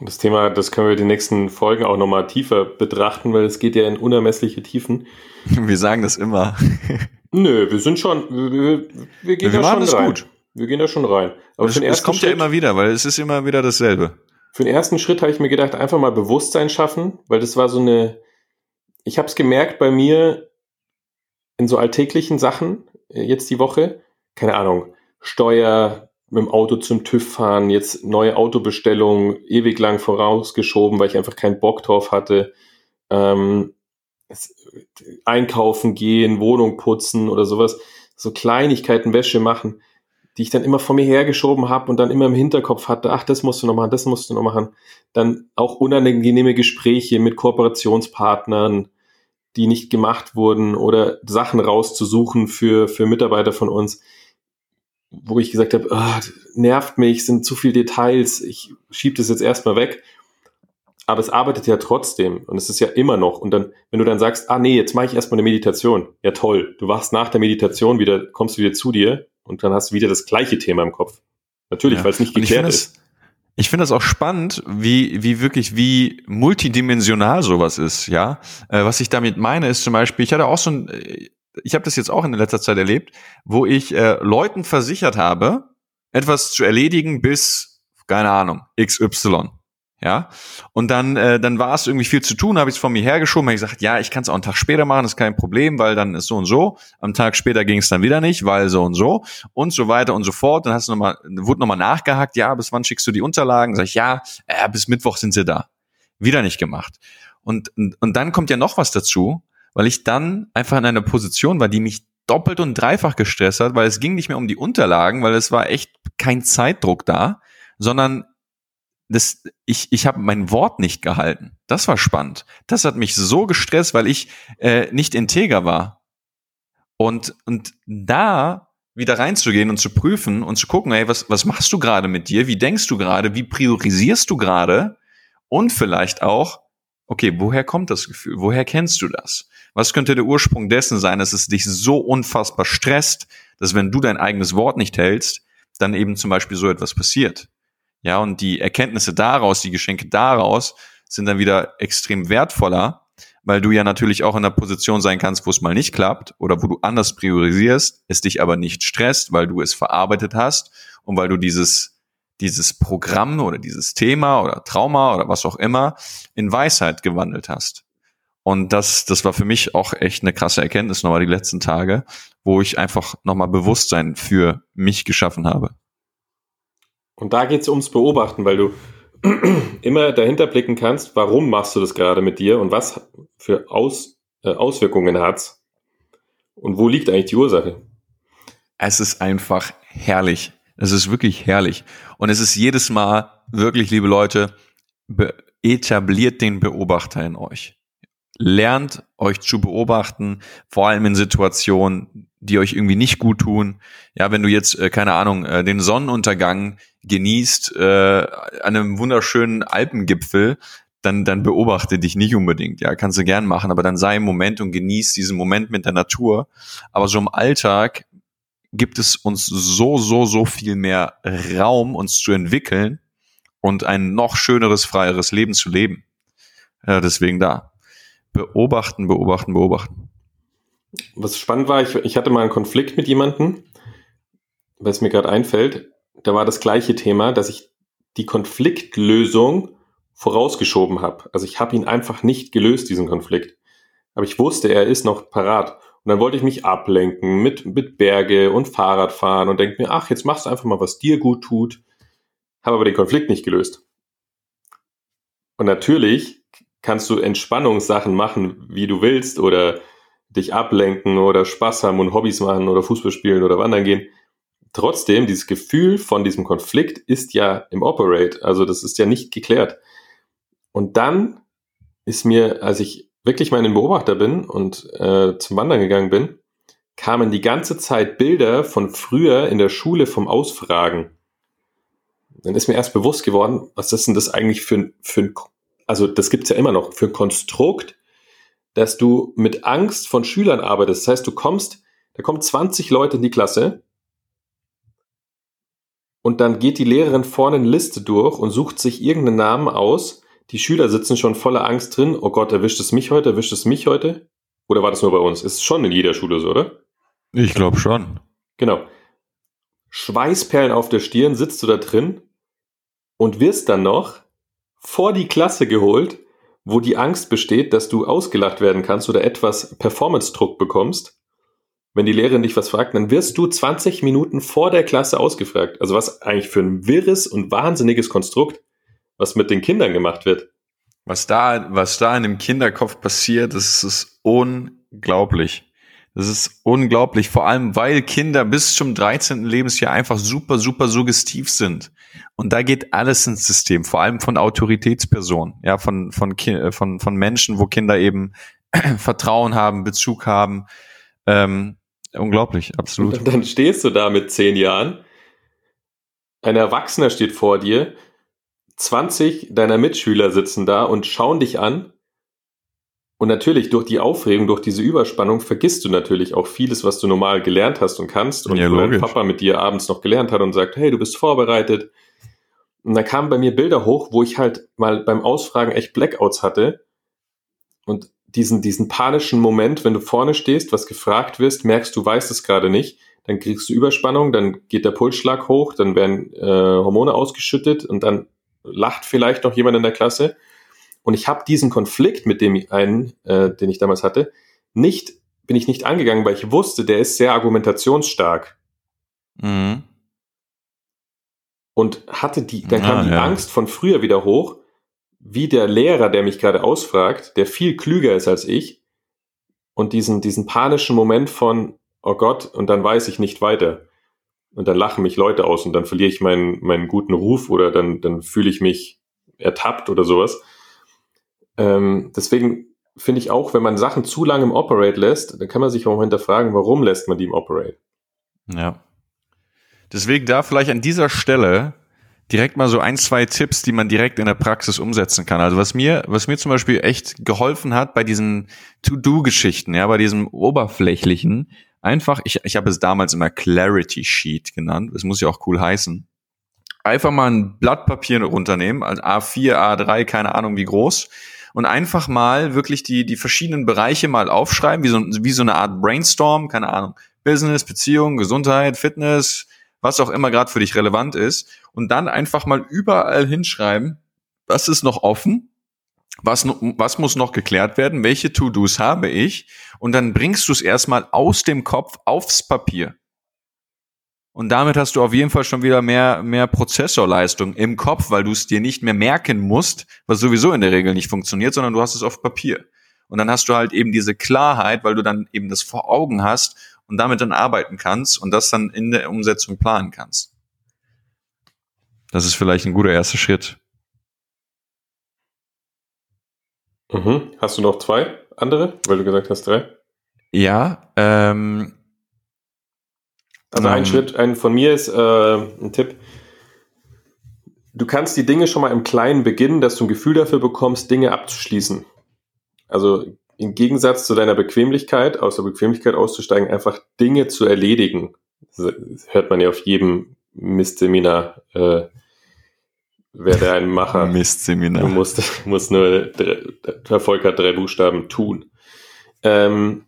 Speaker 1: Das Thema, das können wir die nächsten Folgen auch nochmal tiefer betrachten, weil es geht ja in unermessliche Tiefen.
Speaker 2: Wir sagen das immer.
Speaker 1: Nö, wir sind schon, wir, wir gehen wir da schon rein. Gut. Wir gehen da schon rein.
Speaker 2: Aber es, es kommt Schritt, ja immer wieder, weil es ist immer wieder dasselbe.
Speaker 1: Für den ersten Schritt habe ich mir gedacht, einfach mal Bewusstsein schaffen, weil das war so eine, ich habe es gemerkt bei mir in so alltäglichen Sachen, äh, jetzt die Woche, keine Ahnung, Steuer, mit dem Auto zum TÜV fahren, jetzt neue Autobestellungen ewig lang vorausgeschoben, weil ich einfach keinen Bock drauf hatte. Ähm, einkaufen gehen, Wohnung putzen oder sowas, so Kleinigkeiten, Wäsche machen, die ich dann immer vor mir hergeschoben habe und dann immer im Hinterkopf hatte, ach, das musst du noch machen, das musst du noch machen. Dann auch unangenehme Gespräche mit Kooperationspartnern, die nicht gemacht wurden oder Sachen rauszusuchen für, für Mitarbeiter von uns wo ich gesagt habe, oh, nervt mich, sind zu viele Details, ich schiebe das jetzt erstmal weg. Aber es arbeitet ja trotzdem und es ist ja immer noch. Und dann, wenn du dann sagst, ah nee, jetzt mache ich erstmal eine Meditation. Ja toll, du wachst nach der Meditation wieder, kommst du wieder zu dir und dann hast du wieder das gleiche Thema im Kopf. Natürlich, ja. weil es nicht geklärt ist.
Speaker 2: Ich finde das auch spannend, wie, wie wirklich, wie multidimensional sowas ist, ja. Äh, was ich damit meine, ist zum Beispiel, ich hatte auch so ein, ich habe das jetzt auch in letzter Zeit erlebt, wo ich äh, Leuten versichert habe, etwas zu erledigen bis, keine Ahnung, XY. Ja, und dann, äh, dann war es irgendwie viel zu tun, habe ich es von mir hergeschoben, habe ich gesagt, ja, ich kann es auch einen Tag später machen, ist kein Problem, weil dann ist so und so. Am Tag später ging es dann wieder nicht, weil so und so und so weiter und so fort. Dann hast du noch mal, wurde nochmal nachgehakt, ja, bis wann schickst du die Unterlagen? Sag ich, ja, äh, bis Mittwoch sind sie da. Wieder nicht gemacht. Und, und, und dann kommt ja noch was dazu weil ich dann einfach in einer Position war, die mich doppelt und dreifach gestresst hat, weil es ging nicht mehr um die Unterlagen, weil es war echt kein Zeitdruck da, sondern das, ich, ich habe mein Wort nicht gehalten. Das war spannend. Das hat mich so gestresst, weil ich äh, nicht integer war. Und, und da wieder reinzugehen und zu prüfen und zu gucken, hey, was, was machst du gerade mit dir? Wie denkst du gerade? Wie priorisierst du gerade? Und vielleicht auch, okay, woher kommt das Gefühl? Woher kennst du das? Was könnte der Ursprung dessen sein, dass es dich so unfassbar stresst, dass wenn du dein eigenes Wort nicht hältst, dann eben zum Beispiel so etwas passiert? Ja, und die Erkenntnisse daraus, die Geschenke daraus sind dann wieder extrem wertvoller, weil du ja natürlich auch in der Position sein kannst, wo es mal nicht klappt oder wo du anders priorisierst, es dich aber nicht stresst, weil du es verarbeitet hast und weil du dieses dieses Programm oder dieses Thema oder Trauma oder was auch immer in Weisheit gewandelt hast. Und das, das war für mich auch echt eine krasse Erkenntnis nochmal die letzten Tage, wo ich einfach nochmal Bewusstsein für mich geschaffen habe.
Speaker 1: Und da geht es ums Beobachten, weil du immer dahinter blicken kannst, warum machst du das gerade mit dir und was für Aus, äh, Auswirkungen hat's und wo liegt eigentlich die Ursache?
Speaker 2: Es ist einfach herrlich. Es ist wirklich herrlich. Und es ist jedes Mal wirklich, liebe Leute, etabliert den Beobachter in euch. Lernt euch zu beobachten, vor allem in Situationen, die euch irgendwie nicht gut tun. Ja, wenn du jetzt, äh, keine Ahnung, äh, den Sonnenuntergang genießt äh, an einem wunderschönen Alpengipfel, dann, dann beobachte dich nicht unbedingt. Ja, kannst du gern machen, aber dann sei im Moment und genieß diesen Moment mit der Natur. Aber so im Alltag gibt es uns so, so, so viel mehr Raum, uns zu entwickeln und ein noch schöneres, freieres Leben zu leben. Ja, deswegen da. Beobachten, beobachten, beobachten.
Speaker 1: Was spannend war, ich, ich hatte mal einen Konflikt mit jemandem, was mir gerade einfällt. Da war das gleiche Thema, dass ich die Konfliktlösung vorausgeschoben habe. Also ich habe ihn einfach nicht gelöst, diesen Konflikt. Aber ich wusste, er ist noch parat. Und dann wollte ich mich ablenken mit, mit Berge und Fahrradfahren und denke mir, ach, jetzt machst du einfach mal, was dir gut tut. Habe aber den Konflikt nicht gelöst. Und natürlich kannst du Entspannungssachen machen, wie du willst, oder dich ablenken oder Spaß haben und Hobbys machen oder Fußball spielen oder wandern gehen. Trotzdem, dieses Gefühl von diesem Konflikt ist ja im Operate, also das ist ja nicht geklärt. Und dann ist mir, als ich wirklich mal in den Beobachter bin und äh, zum Wandern gegangen bin, kamen die ganze Zeit Bilder von früher in der Schule vom Ausfragen. Dann ist mir erst bewusst geworden, was ist denn das eigentlich für für ein also das gibt's ja immer noch, für ein Konstrukt, dass du mit Angst von Schülern arbeitest. Das heißt, du kommst, da kommen 20 Leute in die Klasse und dann geht die Lehrerin vorne eine Liste durch und sucht sich irgendeinen Namen aus, die Schüler sitzen schon voller Angst drin. Oh Gott, erwischt es mich heute? Erwischt es mich heute? Oder war das nur bei uns? Ist schon in jeder Schule so, oder?
Speaker 2: Ich glaube schon.
Speaker 1: Genau. Schweißperlen auf der Stirn sitzt du da drin und wirst dann noch vor die Klasse geholt, wo die Angst besteht, dass du ausgelacht werden kannst oder etwas Performance-Druck bekommst. Wenn die Lehrerin dich was fragt, dann wirst du 20 Minuten vor der Klasse ausgefragt. Also was eigentlich für ein wirres und wahnsinniges Konstrukt was mit den Kindern gemacht wird.
Speaker 2: Was da, was da in dem Kinderkopf passiert, das ist unglaublich. Das ist unglaublich, vor allem weil Kinder bis zum 13. Lebensjahr einfach super, super suggestiv sind. Und da geht alles ins System, vor allem von Autoritätspersonen, ja, von, von, äh, von, von Menschen, wo Kinder eben Vertrauen haben, Bezug haben. Ähm, unglaublich, absolut.
Speaker 1: Und dann stehst du da mit zehn Jahren, ein Erwachsener steht vor dir, 20 deiner Mitschüler sitzen da und schauen dich an. Und natürlich durch die Aufregung, durch diese Überspannung vergisst du natürlich auch vieles, was du normal gelernt hast und kannst. Und ja, wo dein Papa mit dir abends noch gelernt hat und sagt, hey, du bist vorbereitet. Und da kamen bei mir Bilder hoch, wo ich halt mal beim Ausfragen echt Blackouts hatte. Und diesen, diesen panischen Moment, wenn du vorne stehst, was gefragt wirst, merkst, du weißt es gerade nicht, dann kriegst du Überspannung, dann geht der Pulsschlag hoch, dann werden äh, Hormone ausgeschüttet und dann lacht vielleicht noch jemand in der Klasse. Und ich habe diesen Konflikt mit dem einen, äh, den ich damals hatte, nicht, bin ich nicht angegangen, weil ich wusste, der ist sehr argumentationsstark. Mhm. Und hatte die, dann kam ah, die ja. Angst von früher wieder hoch, wie der Lehrer, der mich gerade ausfragt, der viel klüger ist als ich, und diesen, diesen panischen Moment von, oh Gott, und dann weiß ich nicht weiter und dann lachen mich Leute aus und dann verliere ich meinen, meinen guten Ruf oder dann, dann fühle ich mich ertappt oder sowas. Ähm, deswegen finde ich auch, wenn man Sachen zu lange im Operate lässt, dann kann man sich auch hinterfragen, warum lässt man die im Operate?
Speaker 2: Ja. Deswegen da vielleicht an dieser Stelle direkt mal so ein, zwei Tipps, die man direkt in der Praxis umsetzen kann. Also was mir, was mir zum Beispiel echt geholfen hat bei diesen To-Do-Geschichten, ja, bei diesem oberflächlichen, einfach, ich, ich habe es damals immer Clarity Sheet genannt, das muss ja auch cool heißen. Einfach mal ein Blatt Papier runternehmen, also A4, A3, keine Ahnung wie groß, und einfach mal wirklich die, die verschiedenen Bereiche mal aufschreiben, wie so, wie so eine Art Brainstorm, keine Ahnung, Business, Beziehung, Gesundheit, Fitness, was auch immer gerade für dich relevant ist, und dann einfach mal überall hinschreiben, was ist noch offen, Was, was muss noch geklärt werden? Welche To-Dos habe ich? Und dann bringst du es erstmal aus dem Kopf aufs Papier. Und damit hast du auf jeden Fall schon wieder mehr, mehr Prozessorleistung im Kopf, weil du es dir nicht mehr merken musst, was sowieso in der Regel nicht funktioniert, sondern du hast es auf Papier. Und dann hast du halt eben diese Klarheit, weil du dann eben das vor Augen hast und damit dann arbeiten kannst und das dann in der Umsetzung planen kannst. Das ist vielleicht ein guter erster Schritt.
Speaker 1: Mhm. Hast du noch zwei andere, weil du gesagt hast drei?
Speaker 2: Ja, ähm,
Speaker 1: also ein ähm, Schritt, ein von mir ist äh, ein Tipp. Du kannst die Dinge schon mal im Kleinen beginnen, dass du ein Gefühl dafür bekommst, Dinge abzuschließen. Also im Gegensatz zu deiner Bequemlichkeit, aus der Bequemlichkeit auszusteigen, einfach Dinge zu erledigen. Das hört man ja auf jedem Mistseminar. Äh, werde ein Macher.
Speaker 2: Mistseminar.
Speaker 1: Du musst, musst nur, der Erfolg hat drei Buchstaben, tun. Ähm,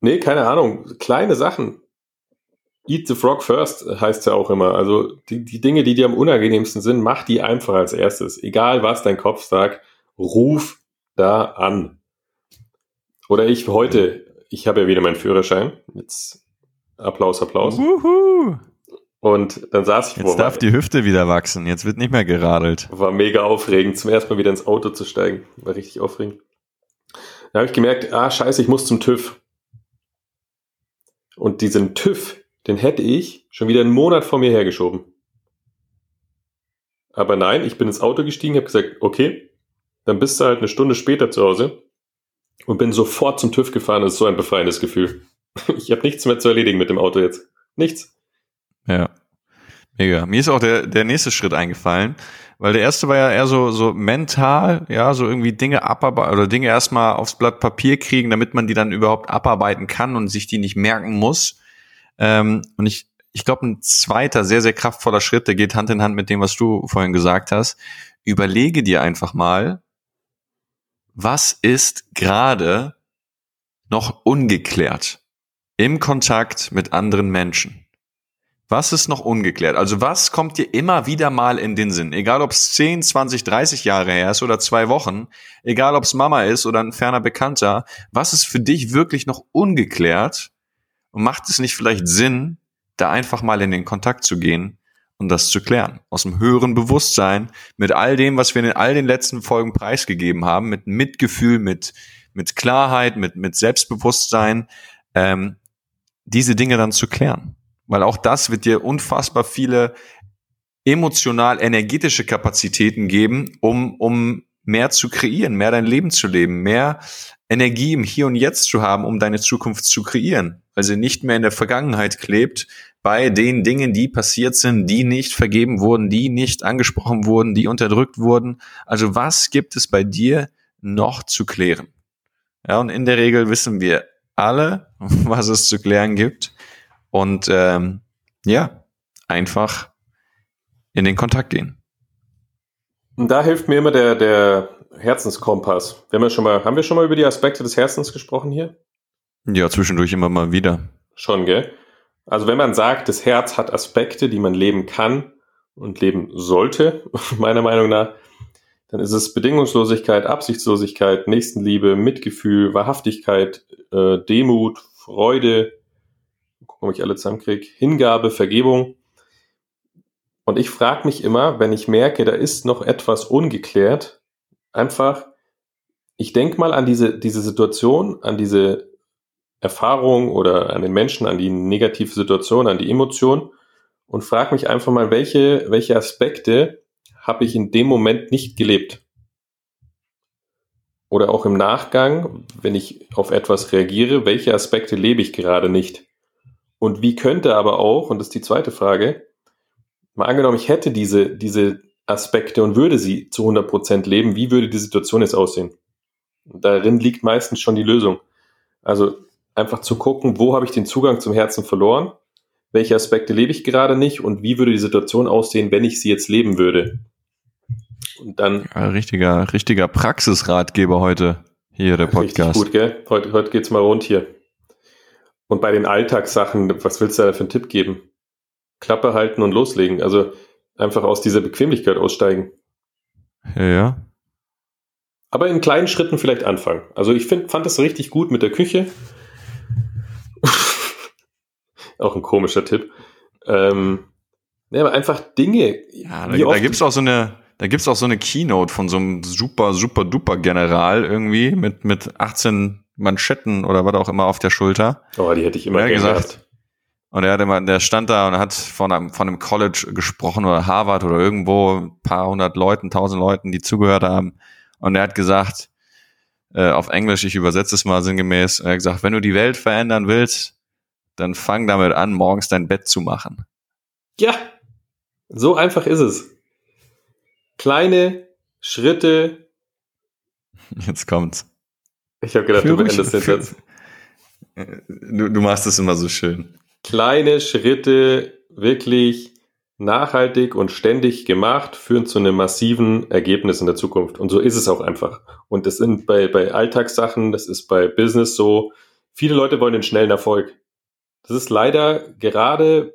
Speaker 1: nee, keine Ahnung. Kleine Sachen. Eat the frog first heißt ja auch immer. Also die, die Dinge, die dir am unangenehmsten sind, mach die einfach als erstes. Egal was dein Kopf sagt, ruf da an. Oder ich heute, ich habe ja wieder meinen Führerschein. Jetzt Applaus, Applaus. Uhu. Und dann saß ich
Speaker 2: Jetzt vor darf die Hüfte wieder wachsen. Jetzt wird nicht mehr geradelt.
Speaker 1: War mega aufregend, zum ersten Mal wieder ins Auto zu steigen. War richtig aufregend. Da habe ich gemerkt, ah, scheiße, ich muss zum TÜV. Und diesen TÜV, den hätte ich schon wieder einen Monat vor mir hergeschoben. Aber nein, ich bin ins Auto gestiegen, habe gesagt, okay, dann bist du halt eine Stunde später zu Hause und bin sofort zum TÜV gefahren. Das ist so ein befreiendes Gefühl. Ich habe nichts mehr zu erledigen mit dem Auto jetzt. Nichts.
Speaker 2: Ja. Mega. Mir ist auch der, der nächste Schritt eingefallen, weil der erste war ja eher so, so mental, ja, so irgendwie Dinge abarbeiten oder Dinge erstmal aufs Blatt Papier kriegen, damit man die dann überhaupt abarbeiten kann und sich die nicht merken muss. Ähm, und ich, ich glaube, ein zweiter sehr, sehr kraftvoller Schritt, der geht Hand in Hand mit dem, was du vorhin gesagt hast. Überlege dir einfach mal, was ist gerade noch ungeklärt im Kontakt mit anderen Menschen? Was ist noch ungeklärt? Also was kommt dir immer wieder mal in den Sinn? Egal ob es 10, 20, 30 Jahre her ist oder zwei Wochen, egal ob es Mama ist oder ein ferner Bekannter, was ist für dich wirklich noch ungeklärt und macht es nicht vielleicht Sinn, da einfach mal in den Kontakt zu gehen und das zu klären? Aus dem höheren Bewusstsein, mit all dem, was wir in all den letzten Folgen preisgegeben haben, mit Mitgefühl, mit, mit Klarheit, mit, mit Selbstbewusstsein, ähm, diese Dinge dann zu klären. Weil auch das wird dir unfassbar viele emotional energetische Kapazitäten geben, um, um mehr zu kreieren, mehr dein Leben zu leben, mehr Energie im Hier und Jetzt zu haben, um deine Zukunft zu kreieren. Also nicht mehr in der Vergangenheit klebt bei den Dingen, die passiert sind, die nicht vergeben wurden, die nicht angesprochen wurden, die unterdrückt wurden. Also was gibt es bei dir noch zu klären? Ja, und in der Regel wissen wir alle, was es zu klären gibt. Und ähm, ja, einfach in den Kontakt gehen.
Speaker 1: Und da hilft mir immer der, der Herzenskompass. Wir haben, ja schon mal, haben wir schon mal über die Aspekte des Herzens gesprochen hier?
Speaker 2: Ja, zwischendurch immer mal wieder.
Speaker 1: Schon, gell? Also wenn man sagt, das Herz hat Aspekte, die man leben kann und leben sollte, meiner Meinung nach, dann ist es Bedingungslosigkeit, Absichtslosigkeit, Nächstenliebe, Mitgefühl, Wahrhaftigkeit, äh, Demut, Freude, gucken, ob ich alle zusammenkriege, Hingabe, Vergebung. Und ich frage mich immer, wenn ich merke, da ist noch etwas ungeklärt, einfach, ich denke mal an diese, diese Situation, an diese Erfahrung oder an den Menschen, an die negative Situation, an die Emotion und frage mich einfach mal, welche, welche Aspekte habe ich in dem Moment nicht gelebt? Oder auch im Nachgang, wenn ich auf etwas reagiere, welche Aspekte lebe ich gerade nicht? Und wie könnte aber auch, und das ist die zweite Frage, mal angenommen, ich hätte diese, diese Aspekte und würde sie zu 100 Prozent leben, wie würde die Situation jetzt aussehen? darin liegt meistens schon die Lösung. Also einfach zu gucken, wo habe ich den Zugang zum Herzen verloren? Welche Aspekte lebe ich gerade nicht? Und wie würde die Situation aussehen, wenn ich sie jetzt leben würde?
Speaker 2: Und dann. Ja, richtiger, richtiger Praxisratgeber heute hier, der Podcast.
Speaker 1: gut, gell? Heute, heute geht's mal rund hier. Und bei den Alltagssachen, was willst du da für einen Tipp geben? Klappe halten und loslegen. Also einfach aus dieser Bequemlichkeit aussteigen.
Speaker 2: Ja.
Speaker 1: Aber in kleinen Schritten vielleicht anfangen. Also ich find, fand das richtig gut mit der Küche. auch ein komischer Tipp. Ähm, ja, aber einfach Dinge.
Speaker 2: Ja, da, da gibt's auch so eine, da gibt's auch so eine Keynote von so einem super, super duper General irgendwie mit, mit 18 Manschetten oder was auch immer auf der Schulter.
Speaker 1: Oh, die hätte ich immer
Speaker 2: Ja,
Speaker 1: gesagt.
Speaker 2: gesagt. Und er hat immer, der stand da und hat von einem, von einem College gesprochen oder Harvard oder irgendwo ein paar hundert Leuten, tausend Leuten, die zugehört haben. Und er hat gesagt, äh, auf Englisch, ich übersetze es mal sinngemäß, er hat gesagt, wenn du die Welt verändern willst, dann fang damit an, morgens dein Bett zu machen.
Speaker 1: Ja, so einfach ist es. Kleine Schritte.
Speaker 2: Jetzt kommt's.
Speaker 1: Ich habe gedacht, du
Speaker 2: Für-
Speaker 1: beendest den Satz.
Speaker 2: Du, du machst es immer so schön.
Speaker 1: Kleine Schritte wirklich nachhaltig und ständig gemacht führen zu einem massiven Ergebnis in der Zukunft. Und so ist es auch einfach. Und das sind bei, bei Alltagssachen, das ist bei Business so. Viele Leute wollen den schnellen Erfolg. Das ist leider gerade,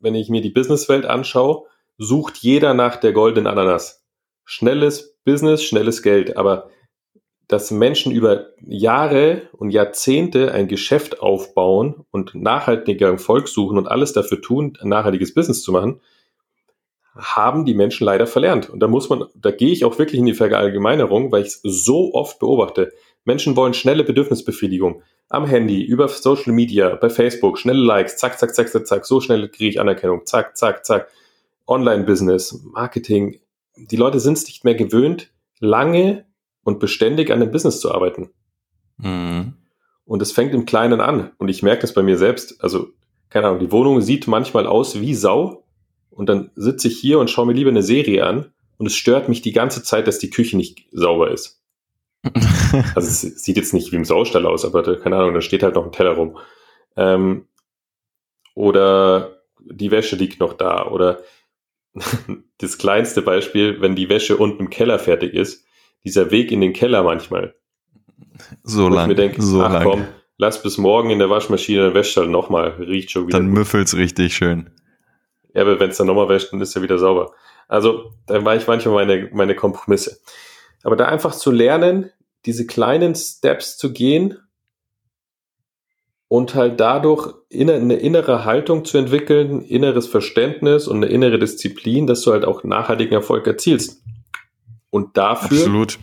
Speaker 1: wenn ich mir die Businesswelt anschaue, sucht jeder nach der goldenen Ananas. Schnelles Business, schnelles Geld. Aber dass Menschen über Jahre und Jahrzehnte ein Geschäft aufbauen und nachhaltiger Erfolg suchen und alles dafür tun, ein nachhaltiges Business zu machen, haben die Menschen leider verlernt. Und da muss man, da gehe ich auch wirklich in die Verallgemeinerung, weil ich es so oft beobachte. Menschen wollen schnelle Bedürfnisbefriedigung am Handy, über Social Media, bei Facebook, schnelle Likes, zack, zack, zack, zack, zack, so schnell kriege ich Anerkennung, zack, zack, zack. Online-Business, Marketing. Die Leute sind es nicht mehr gewöhnt, lange und beständig an dem Business zu arbeiten.
Speaker 2: Mhm.
Speaker 1: Und es fängt im Kleinen an. Und ich merke das bei mir selbst. Also, keine Ahnung, die Wohnung sieht manchmal aus wie Sau. Und dann sitze ich hier und schaue mir lieber eine Serie an. Und es stört mich die ganze Zeit, dass die Küche nicht sauber ist. Also es sieht jetzt nicht wie im Saustall aus, aber da, keine Ahnung, da steht halt noch ein Teller rum. Ähm, oder die Wäsche liegt noch da. Oder das kleinste Beispiel, wenn die Wäsche unten im Keller fertig ist, dieser Weg in den Keller manchmal.
Speaker 2: so
Speaker 1: Wo ich
Speaker 2: lang,
Speaker 1: mir denke,
Speaker 2: so
Speaker 1: ach
Speaker 2: lang.
Speaker 1: komm, lass bis morgen in der Waschmaschine, dann wäscht halt nochmal, riecht schon wieder.
Speaker 2: Dann
Speaker 1: gut.
Speaker 2: müffelt's richtig schön.
Speaker 1: Ja, aber wenn es dann nochmal wäscht, dann ist er wieder sauber. Also, da war ich manchmal meine, meine Kompromisse. Aber da einfach zu lernen, diese kleinen Steps zu gehen und halt dadurch inner, eine innere Haltung zu entwickeln, inneres Verständnis und eine innere Disziplin, dass du halt auch nachhaltigen Erfolg erzielst. Und dafür
Speaker 2: Absolut.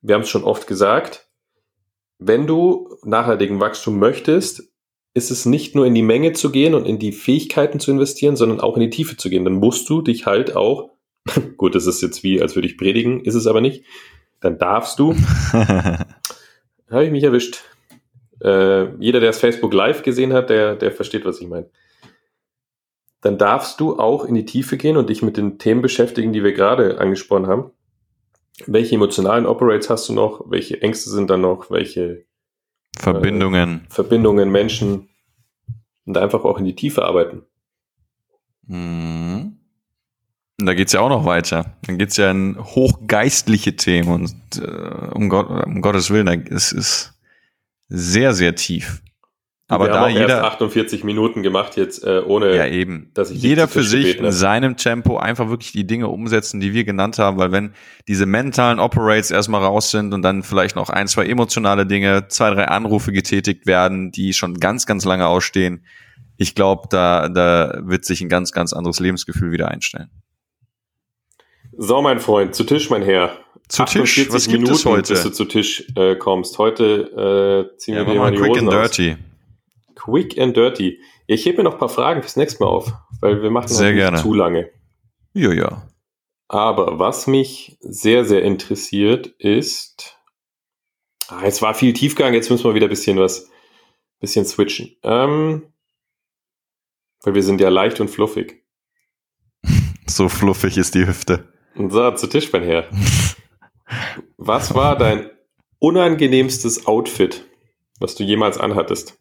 Speaker 1: wir haben es schon oft gesagt, wenn du nachhaltigen Wachstum möchtest, ist es nicht nur in die Menge zu gehen und in die Fähigkeiten zu investieren, sondern auch in die Tiefe zu gehen. Dann musst du dich halt auch, gut, das ist jetzt wie, als würde ich predigen, ist es aber nicht, dann darfst du, habe ich mich erwischt. Äh, jeder, der das Facebook Live gesehen hat, der, der versteht, was ich meine. Dann darfst du auch in die Tiefe gehen und dich mit den Themen beschäftigen, die wir gerade angesprochen haben. Welche emotionalen Operates hast du noch? Welche Ängste sind da noch? Welche
Speaker 2: Verbindungen.
Speaker 1: Verbindungen, Menschen? Und einfach auch in die Tiefe arbeiten.
Speaker 2: Mhm. Da geht's ja auch noch weiter. Dann geht's ja in hochgeistliche Themen und äh, um, Gott, um Gottes Willen, da- es ist sehr, sehr tief. Aber
Speaker 1: wir
Speaker 2: da
Speaker 1: haben auch erst
Speaker 2: jeder,
Speaker 1: 48 Minuten gemacht jetzt, äh, ohne
Speaker 2: ja eben,
Speaker 1: dass ich
Speaker 2: jeder für sich
Speaker 1: gebeten
Speaker 2: in seinem Tempo einfach wirklich die Dinge umsetzen, die wir genannt haben, weil wenn diese mentalen Operates erstmal raus sind und dann vielleicht noch ein, zwei emotionale Dinge, zwei, drei Anrufe getätigt werden, die schon ganz, ganz lange ausstehen, ich glaube, da, da wird sich ein ganz, ganz anderes Lebensgefühl wieder einstellen.
Speaker 1: So, mein Freund, zu Tisch, mein Herr.
Speaker 2: Zu Tisch,
Speaker 1: 48
Speaker 2: was gibt es
Speaker 1: Minuten,
Speaker 2: heute?
Speaker 1: bis du zu Tisch äh, kommst. Heute äh, ziehen
Speaker 2: Ja,
Speaker 1: wir
Speaker 2: mal quick and
Speaker 1: aus.
Speaker 2: dirty.
Speaker 1: Quick and dirty. Ich hebe mir noch ein paar Fragen fürs nächste Mal auf, weil wir machen das nicht
Speaker 2: gerne.
Speaker 1: zu lange.
Speaker 2: Ja, ja.
Speaker 1: Aber was mich sehr, sehr interessiert ist, ah, jetzt war viel Tiefgang, jetzt müssen wir wieder ein bisschen was, bisschen switchen. Ähm, weil wir sind ja leicht und fluffig.
Speaker 2: So fluffig ist die Hüfte.
Speaker 1: Und so, zu Tisch, mein Herr. Was war dein unangenehmstes Outfit, was du jemals anhattest?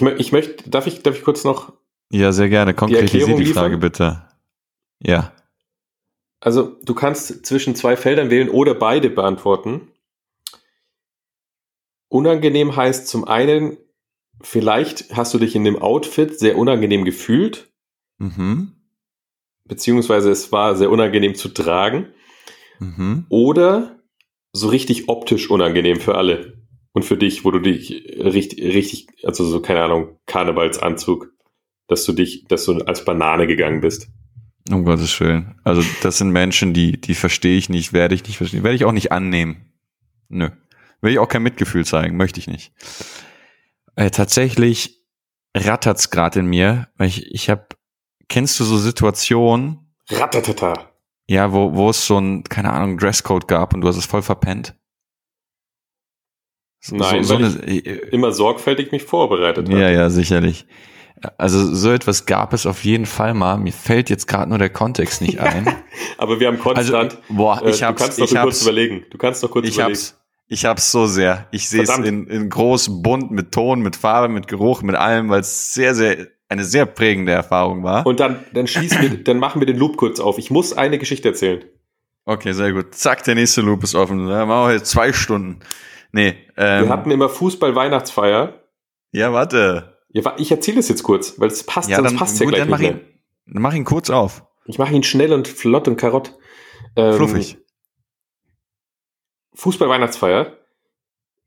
Speaker 1: Ich, ich möchte, darf ich, darf ich kurz noch,
Speaker 2: Ja, sehr gerne. Konkretisier
Speaker 1: Erklärung
Speaker 2: die Frage
Speaker 1: liefern?
Speaker 2: bitte. Ja.
Speaker 1: also du kannst zwischen zwei Feldern wählen oder beide beantworten. Unangenehm heißt zum einen, vielleicht hast du dich in dem Outfit sehr unangenehm gefühlt,
Speaker 2: Mhm.
Speaker 1: beziehungsweise es war sehr unangenehm zu tragen.
Speaker 2: Mhm.
Speaker 1: Oder so richtig optisch unangenehm für alle. Und für dich, wo du dich richtig, richtig, also so, keine Ahnung, Karnevalsanzug, dass du dich, dass du als Banane gegangen bist.
Speaker 2: Um Gottes Willen. Also das sind Menschen, die, die verstehe ich nicht, werde ich nicht verstehen, werde ich auch nicht annehmen. Nö. Will ich auch kein Mitgefühl zeigen, möchte ich nicht. Äh, tatsächlich rattert's gerade in mir, weil ich, ich habe, kennst du so Situationen,
Speaker 1: Ratatata.
Speaker 2: ja, wo, wo es so ein, keine Ahnung, Dresscode gab und du hast es voll verpennt? So,
Speaker 1: Nein,
Speaker 2: so, so eine, äh,
Speaker 1: Immer sorgfältig mich vorbereitet
Speaker 2: Ja,
Speaker 1: habe.
Speaker 2: ja, sicherlich. Also so etwas gab es auf jeden Fall mal. Mir fällt jetzt gerade nur der Kontext nicht ein.
Speaker 1: Aber wir haben
Speaker 2: Also,
Speaker 1: konstant.
Speaker 2: boah,
Speaker 1: äh,
Speaker 2: ich
Speaker 1: du
Speaker 2: hab's,
Speaker 1: kannst doch
Speaker 2: ich
Speaker 1: kurz überlegen. Du kannst doch kurz
Speaker 2: ich
Speaker 1: überlegen.
Speaker 2: hab's, ich hab's so sehr. Ich sehe es in, in groß, bunt, mit Ton, mit Farbe, mit Geruch, mit allem, weil es sehr, sehr, eine sehr prägende Erfahrung war.
Speaker 1: Und dann, dann schließen wir, dann machen wir den Loop kurz auf. Ich muss eine Geschichte erzählen.
Speaker 2: Okay, sehr gut. Zack, der nächste Loop ist offen. Da machen wir jetzt zwei Stunden. Nee, ähm,
Speaker 1: Wir hatten immer Fußball-Weihnachtsfeier.
Speaker 2: ja, warte.
Speaker 1: Ja, ich erzähle es jetzt kurz, weil es passt,
Speaker 2: Ja,
Speaker 1: sonst
Speaker 2: dann,
Speaker 1: passt ja
Speaker 2: gut,
Speaker 1: gleich
Speaker 2: dann mach ihn, dann mach ihn kurz auf.
Speaker 1: Ich mache ihn schnell und flott und karott. Ähm,
Speaker 2: Fluffig.
Speaker 1: Fußball-Weihnachtsfeier.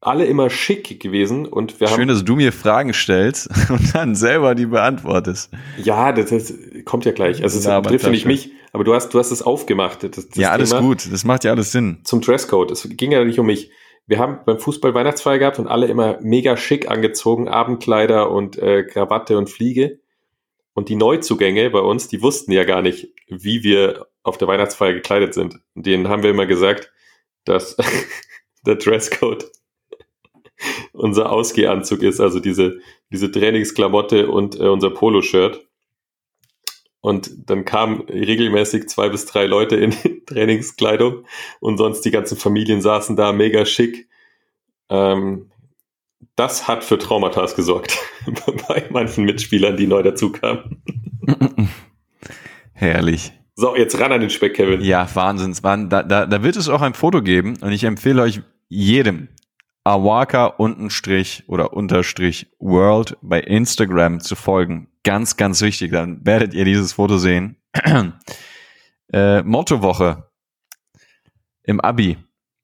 Speaker 1: Alle immer schick gewesen und wir
Speaker 2: Schön,
Speaker 1: haben,
Speaker 2: dass du mir Fragen stellst und dann selber die beantwortest.
Speaker 1: ja, das, das kommt ja gleich. Also es
Speaker 2: Ja,
Speaker 1: betrifft ja nicht mich, aber du hast, du hast es aufgemacht. Das, das
Speaker 2: ja, alles
Speaker 1: Thema.
Speaker 2: gut. Das macht ja alles Sinn.
Speaker 1: zum Dresscode. Es ging ja nicht um mich. Wir haben beim Fußball Weihnachtsfeier gehabt und alle immer mega schick angezogen, Abendkleider und äh, Krawatte und Fliege. Und die Neuzugänge bei uns, die wussten ja gar nicht, wie wir auf der Weihnachtsfeier gekleidet sind. Und denen haben wir immer gesagt, dass der Dresscode unser Ausgehanzug ist, also diese, diese Trainingsklamotte und äh, unser Poloshirt. Und dann kamen regelmäßig zwei bis drei Leute in Trainingskleidung und sonst die ganzen Familien saßen da mega schick. Ähm, das hat für Traumata gesorgt bei manchen Mitspielern, die neu dazukamen.
Speaker 2: Herrlich.
Speaker 1: So, jetzt ran an den Speck, Kevin.
Speaker 2: Ja, Wahnsinns. Wahn- Da, da, da wird es auch ein Foto geben und ich empfehle euch jedem Awaka unten Strich oder Unterstrich World bei Instagram zu folgen. Ganz, ganz wichtig. Dann werdet ihr dieses Foto sehen. äh, Mottowoche im Abi.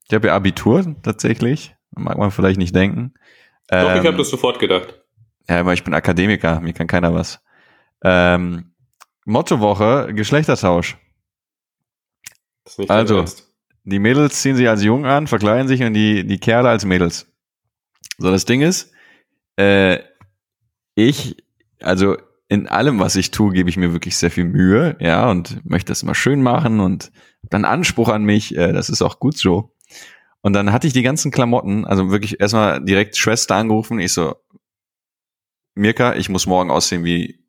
Speaker 2: Ich habe ja Abitur tatsächlich. Mag man vielleicht nicht denken.
Speaker 1: Doch, ich
Speaker 2: Ähm,
Speaker 1: habe das sofort gedacht.
Speaker 2: Ja, aber ich bin Akademiker, mir kann keiner was. Ähm, Mottowoche, Geschlechtertausch.
Speaker 1: Das ist nicht
Speaker 2: also. Die Mädels ziehen sich als Jungen an, verkleiden sich und die, die Kerle als Mädels. So, das Ding ist, äh, ich, also in allem, was ich tue, gebe ich mir wirklich sehr viel Mühe, ja, und möchte das immer schön machen und dann Anspruch an mich, äh, das ist auch gut so. Und dann hatte ich die ganzen Klamotten, also wirklich erstmal direkt Schwester angerufen, ich so, Mirka, ich muss morgen aussehen wie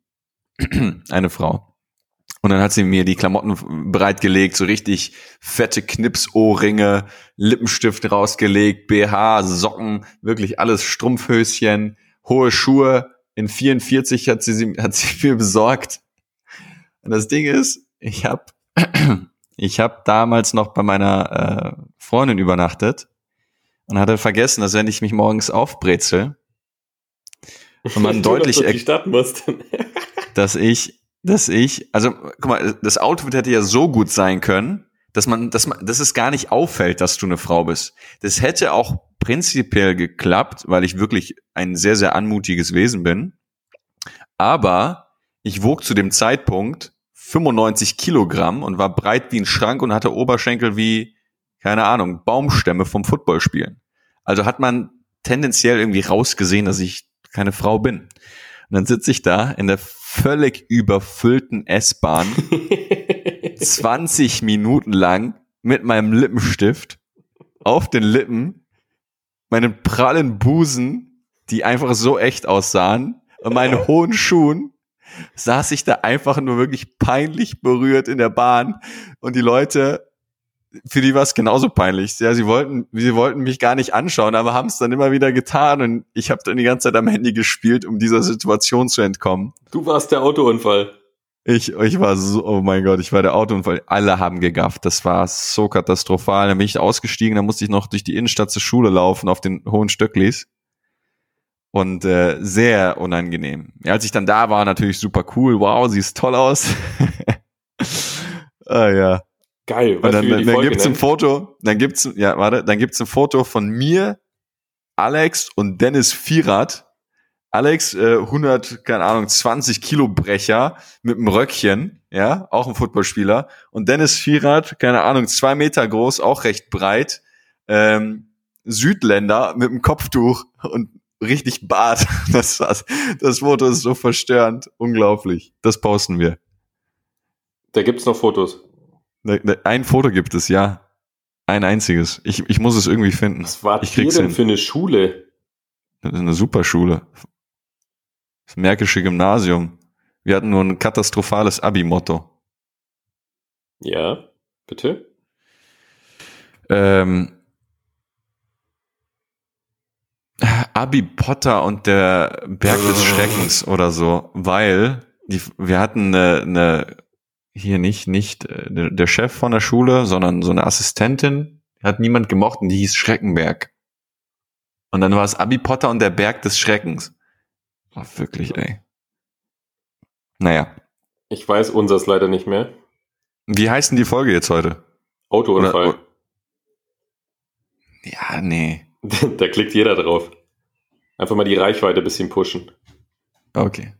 Speaker 2: eine Frau. Und dann hat sie mir die Klamotten bereitgelegt, so richtig fette Knipsohrringe, Lippenstift rausgelegt, BH, Socken, wirklich alles Strumpfhöschen, hohe Schuhe. In 44 hat sie, sie hat sie mir besorgt. Und das Ding ist, ich habe ich hab damals noch bei meiner äh, Freundin übernachtet und hatte vergessen, dass wenn ich mich morgens aufbrezel und man deutlich
Speaker 1: musst.
Speaker 2: dass ich, dass ich, also guck mal, das Outfit hätte ja so gut sein können, dass man, dass man, dass es gar nicht auffällt, dass du eine Frau bist. Das hätte auch prinzipiell geklappt, weil ich wirklich ein sehr, sehr anmutiges Wesen bin. Aber ich wog zu dem Zeitpunkt 95 Kilogramm und war breit wie ein Schrank und hatte Oberschenkel wie, keine Ahnung, Baumstämme vom Footballspielen. Also hat man tendenziell irgendwie rausgesehen, dass ich keine Frau bin. Und dann sitze ich da in der völlig überfüllten S-Bahn 20 Minuten lang mit meinem Lippenstift auf den Lippen, meinen prallen Busen, die einfach so echt aussahen, und meinen hohen Schuhen, saß ich da einfach nur wirklich peinlich berührt in der Bahn. Und die Leute, für die war es genauso peinlich. Ja, sie wollten, sie wollten mich gar nicht anschauen, aber haben es dann immer wieder getan und ich habe dann die ganze Zeit am Handy gespielt, um dieser Situation zu entkommen.
Speaker 1: Du warst der Autounfall.
Speaker 2: Ich, ich war so, oh mein Gott, ich war der Autounfall. Alle haben gegafft. Das war so katastrophal. Dann bin ich ausgestiegen, dann musste ich noch durch die Innenstadt zur Schule laufen auf den hohen Stöcklis. Und äh, sehr unangenehm. Ja, als ich dann da war, natürlich super cool. Wow, siehst toll aus. ah ja.
Speaker 1: Geil.
Speaker 2: Und dann, dann
Speaker 1: Folge
Speaker 2: gibt's ein
Speaker 1: nennen?
Speaker 2: Foto, dann gibt's, ja, warte, dann gibt's ein Foto von mir, Alex und Dennis Vierat. Alex, äh, 100, keine Ahnung, 20 Kilo Brecher mit einem Röckchen, ja, auch ein Footballspieler. Und Dennis Vierat, keine Ahnung, zwei Meter groß, auch recht breit, ähm, Südländer mit einem Kopftuch und richtig Bart. Das, das, das Foto ist so verstörend, unglaublich. Das posten wir.
Speaker 1: Da gibt's noch Fotos.
Speaker 2: Ne- ne- Ein Foto gibt es, ja. Ein einziges. Ich, ich muss es irgendwie finden.
Speaker 1: Was war
Speaker 2: Ich krieg's
Speaker 1: denn
Speaker 2: hin.
Speaker 1: für eine Schule?
Speaker 2: Das ist eine super Schule. Das Märkische Gymnasium. Wir hatten nur ein katastrophales Abi-Motto.
Speaker 1: Ja, bitte?
Speaker 2: Ähm, Abi Potter und der Berg des Schreckens oder so, weil die, wir hatten eine, eine hier nicht nicht äh, der Chef von der Schule, sondern so eine Assistentin, hat niemand gemocht und die hieß Schreckenberg. Und dann war es Abi Potter und der Berg des Schreckens. Oh, wirklich, ey. Naja,
Speaker 1: Ich weiß unseres leider nicht mehr.
Speaker 2: wie heißt denn die Folge jetzt heute?
Speaker 1: Autounfall.
Speaker 2: Oder- Ja, nee.
Speaker 1: da klickt jeder drauf. Einfach mal die Reichweite ein bisschen pushen.
Speaker 2: Okay.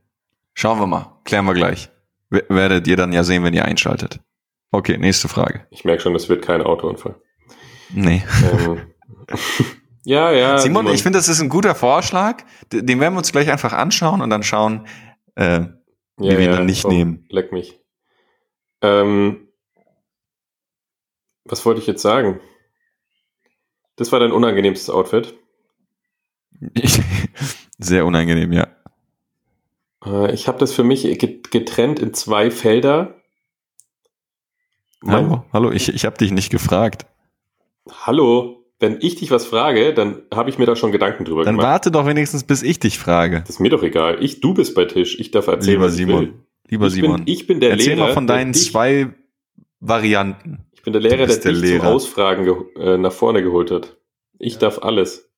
Speaker 2: Schauen wir mal. Klären wir gleich. Werdet ihr dann ja sehen, wenn ihr einschaltet. Okay, nächste Frage.
Speaker 1: Ich merke schon, das wird kein Autounfall.
Speaker 2: Nee.
Speaker 1: ähm. ja, ja.
Speaker 2: Simon, ich finde, das ist ein guter Vorschlag. Den werden wir uns gleich einfach anschauen und dann schauen, äh, wie wir ihn dann nicht
Speaker 1: komm,
Speaker 2: nehmen.
Speaker 1: Leck mich. Ähm, was wollte ich jetzt sagen? Das war dein unangenehmstes Outfit.
Speaker 2: sehr unangenehm, ja.
Speaker 1: Äh, ich habe das für mich get- getrennt in zwei Felder. Mein-
Speaker 2: Hallo, hallo, ich, ich habe dich nicht gefragt.
Speaker 1: Hallo, wenn ich dich was frage, dann habe ich mir da schon Gedanken drüber
Speaker 2: Dann
Speaker 1: gemacht.
Speaker 2: warte doch wenigstens, bis ich dich frage.
Speaker 1: Das ist mir doch egal. Ich, du bist bei Tisch. Ich darf erzählen,
Speaker 2: Lieber Simon. Lieber
Speaker 1: ich
Speaker 2: Simon,
Speaker 1: Bin, ich bin der
Speaker 2: erzähl
Speaker 1: Lehrer.
Speaker 2: mal von deinen
Speaker 1: dich-
Speaker 2: zwei Varianten.
Speaker 1: Ich bin der Lehrer, der
Speaker 2: der
Speaker 1: dich zum
Speaker 2: Lehrer.
Speaker 1: Ausfragen ge äh, nach vorne geholt hat. Ich darf alles.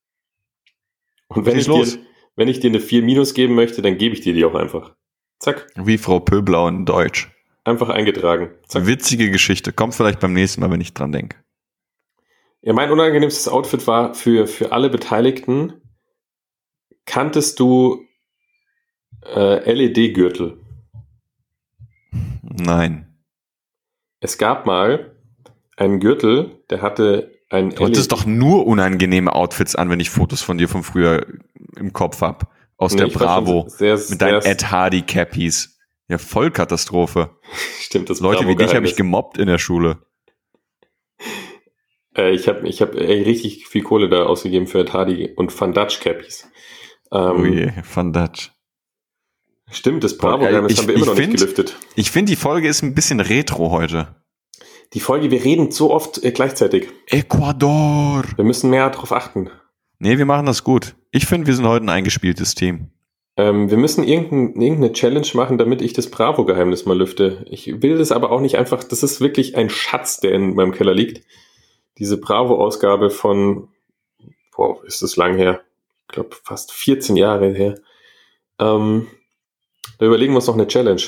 Speaker 1: Und wenn
Speaker 2: Schieß
Speaker 1: ich,
Speaker 2: los.
Speaker 1: dir, wenn ich dir eine 4 Minus geben möchte, dann gebe ich dir die auch einfach. Zack,
Speaker 2: Wie Frau Pöblau in Deutsch.
Speaker 1: einfach eingetragen. Zack.
Speaker 2: Witzige Geschichte. Kommt vielleicht beim nächsten Mal, wenn ich dran denke.
Speaker 1: Ja, mein unangenehmstes Outfit war für, für alle Beteiligten. Kanntest du äh, LED-Gürtel?
Speaker 2: Nein.
Speaker 1: Es gab mal einen Gürtel, der hatte ein
Speaker 2: Du hattest doch nur unangenehme Outfits an, wenn ich Fotos von dir von früher im Kopf hab. Aus
Speaker 1: Nee,
Speaker 2: der Bravo.
Speaker 1: Sehr,
Speaker 2: Mit deinen Ed Hardy Cappies. Ja, Vollkatastrophe.
Speaker 1: Stimmt, das
Speaker 2: Leute wie dich habe ich gemobbt in der Schule.
Speaker 1: Äh, ich habe ich hab, richtig viel Kohle da ausgegeben für Ed Hardy und Van Dutch Cappies. Ähm,
Speaker 2: oh je, Van Dutch.
Speaker 1: Stimmt, das Bravo-Geheimnis haben wir immer noch nicht
Speaker 2: find-
Speaker 1: gelüftet.
Speaker 2: Ich finde, die Folge ist ein bisschen retro heute.
Speaker 1: Die Folge, wir reden so oft äh, gleichzeitig.
Speaker 2: Ecuador.
Speaker 1: Wir müssen mehr darauf achten.
Speaker 2: Nee, wir machen das gut. Ich finde, wir sind heute ein eingespieltes Team.
Speaker 1: Ähm, wir müssen irgendein, irgendeine Challenge machen, damit ich das Bravo-Geheimnis mal lüfte. Ich will das aber auch nicht einfach, das ist wirklich ein Schatz, der in meinem Keller liegt. Diese Bravo-Ausgabe von, boah, ist das lang her? Ich glaube, fast 14 Jahre her. Ähm, da überlegen wir uns noch eine Challenge.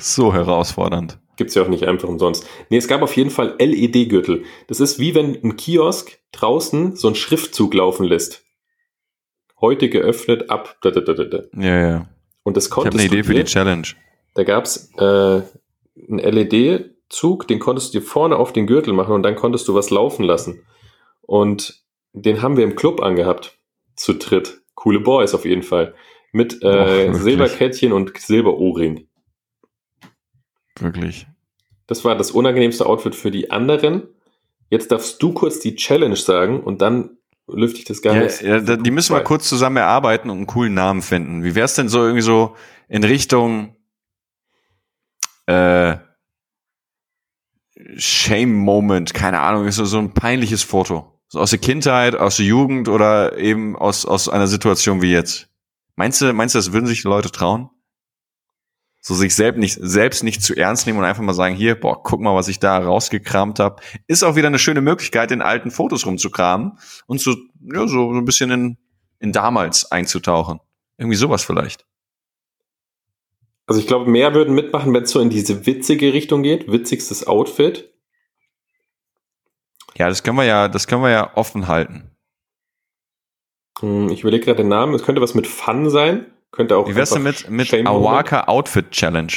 Speaker 2: So herausfordernd.
Speaker 1: Gibt's ja auch nicht einfach umsonst. Nee, es gab auf jeden Fall LED-Gürtel. Das ist wie wenn ein Kiosk draußen so einen Schriftzug laufen lässt. Heute geöffnet ab. Da, da, da, da.
Speaker 2: Ja, ja.
Speaker 1: Und das
Speaker 2: Ich habe
Speaker 1: konntest
Speaker 2: eine Idee für die Challenge.
Speaker 1: Da gab's äh, einen LED-Zug, den konntest du dir vorne auf den Gürtel machen und dann konntest du was laufen lassen. Und den haben wir im Club angehabt. Zu dritt. Coole Boys auf jeden Fall. Mit
Speaker 2: Oh,
Speaker 1: äh,
Speaker 2: wirklich?
Speaker 1: Silberkettchen und Silberohrring.
Speaker 2: Wirklich.
Speaker 1: Das war das unangenehmste Outfit für die anderen. Jetzt darfst du kurz die Challenge sagen und dann lüfte ich das
Speaker 2: Ja,
Speaker 1: Geheimnis.
Speaker 2: ja, da- die müssen wir kurz zusammen erarbeiten und einen coolen Namen finden. Wie wär's denn so irgendwie so in Richtung äh, Shame Moment, keine Ahnung, ist so, so ein peinliches Foto. So aus der Kindheit, aus der Jugend oder eben aus, aus einer Situation wie jetzt. Meinst du, meinst du, das würden sich die Leute trauen? So sich selbst nicht, selbst nicht zu ernst nehmen und einfach mal sagen, hier, boah, guck mal, was ich da rausgekramt habe. Ist auch wieder eine schöne Möglichkeit, in alten Fotos rumzukramen und so, ja, so, so ein bisschen in, in damals einzutauchen. Irgendwie sowas vielleicht.
Speaker 1: Also ich glaube, mehr würden mitmachen, wenn es so in diese witzige Richtung geht. Witzigstes Outfit.
Speaker 2: Ja, das können wir ja, das können wir ja offen halten.
Speaker 1: Hm, Ich überlege gerade den Namen. Es könnte was mit Fun sein. Könnte auch.
Speaker 2: Wie wär's denn mit, mit
Speaker 1: Shame Moment.
Speaker 2: Awaka Outfit Challenge?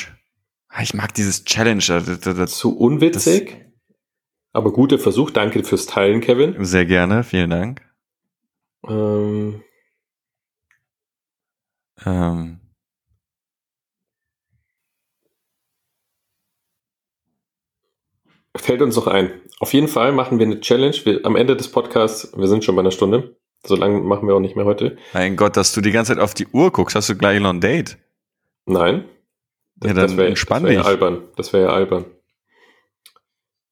Speaker 2: Ah, Ich mag dieses Challenge. das- das- das-
Speaker 1: Zu unwitzig. aber guter Versuch. Danke fürs Teilen, Kevin.
Speaker 2: Sehr gerne, vielen Dank.
Speaker 1: Ähm,
Speaker 2: Ähm,
Speaker 1: fällt uns noch ein. Auf jeden Fall machen wir eine Challenge. Wir, am Ende des Podcasts, wir sind schon bei einer Stunde. So lange machen wir auch nicht mehr heute.
Speaker 2: mein Gott, dass du die ganze Zeit auf die Uhr guckst, hast du gleich noch ein Date.
Speaker 1: Nein.
Speaker 2: Ja, dann entspann
Speaker 1: das wär ja albern. Das wäre ja albern.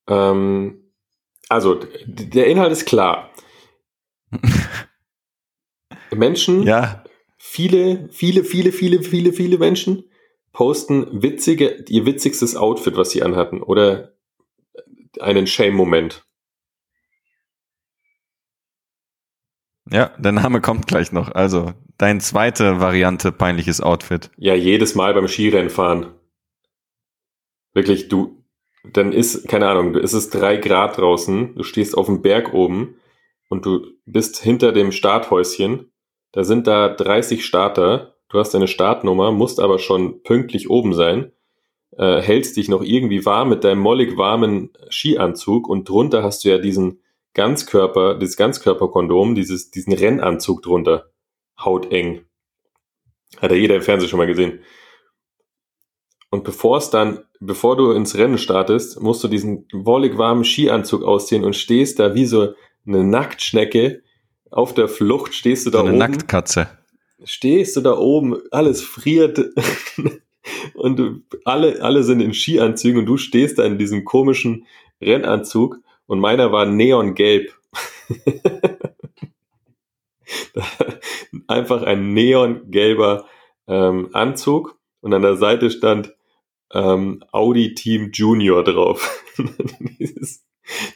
Speaker 1: Ähm, also, der Inhalt ist klar. Menschen,
Speaker 2: Ja,
Speaker 1: viele, viele, viele, viele, viele, viele Menschen posten witzige, ihr witzigstes Outfit, was sie anhatten, oder einen Shame-Moment.
Speaker 2: Ja, der Name kommt gleich noch. Also, dein zweite Variante peinliches Outfit.
Speaker 1: Ja, jedes Mal beim Skirennfahren. Wirklich, du, dann ist, keine Ahnung, es ist drei Grad draußen, du stehst auf dem Berg oben und du bist hinter dem Starthäuschen. Da sind da 30 Starter. Du hast deine Startnummer, musst aber schon pünktlich oben sein. Äh, hältst dich noch irgendwie warm mit deinem mollig warmen Skianzug und drunter hast du ja diesen Ganzkörper, dieses Ganzkörperkondom, dieses, diesen Rennanzug drunter. Hauteng. Hat ja jeder im Fernsehen schon mal gesehen. Und bevor es dann, bevor du ins Rennen startest, musst du diesen wollig warmen Skianzug ausziehen und stehst da wie so eine Nacktschnecke auf der Flucht, stehst du da
Speaker 2: So eine
Speaker 1: oben,
Speaker 2: Nacktkatze.
Speaker 1: stehst du da oben, alles friert und du, alle, alle sind in Skianzügen und du stehst da in diesem komischen Rennanzug und meiner war neongelb. Einfach ein neongelber ähm, Anzug und an der Seite stand ähm, Audi Team Junior drauf. dieses,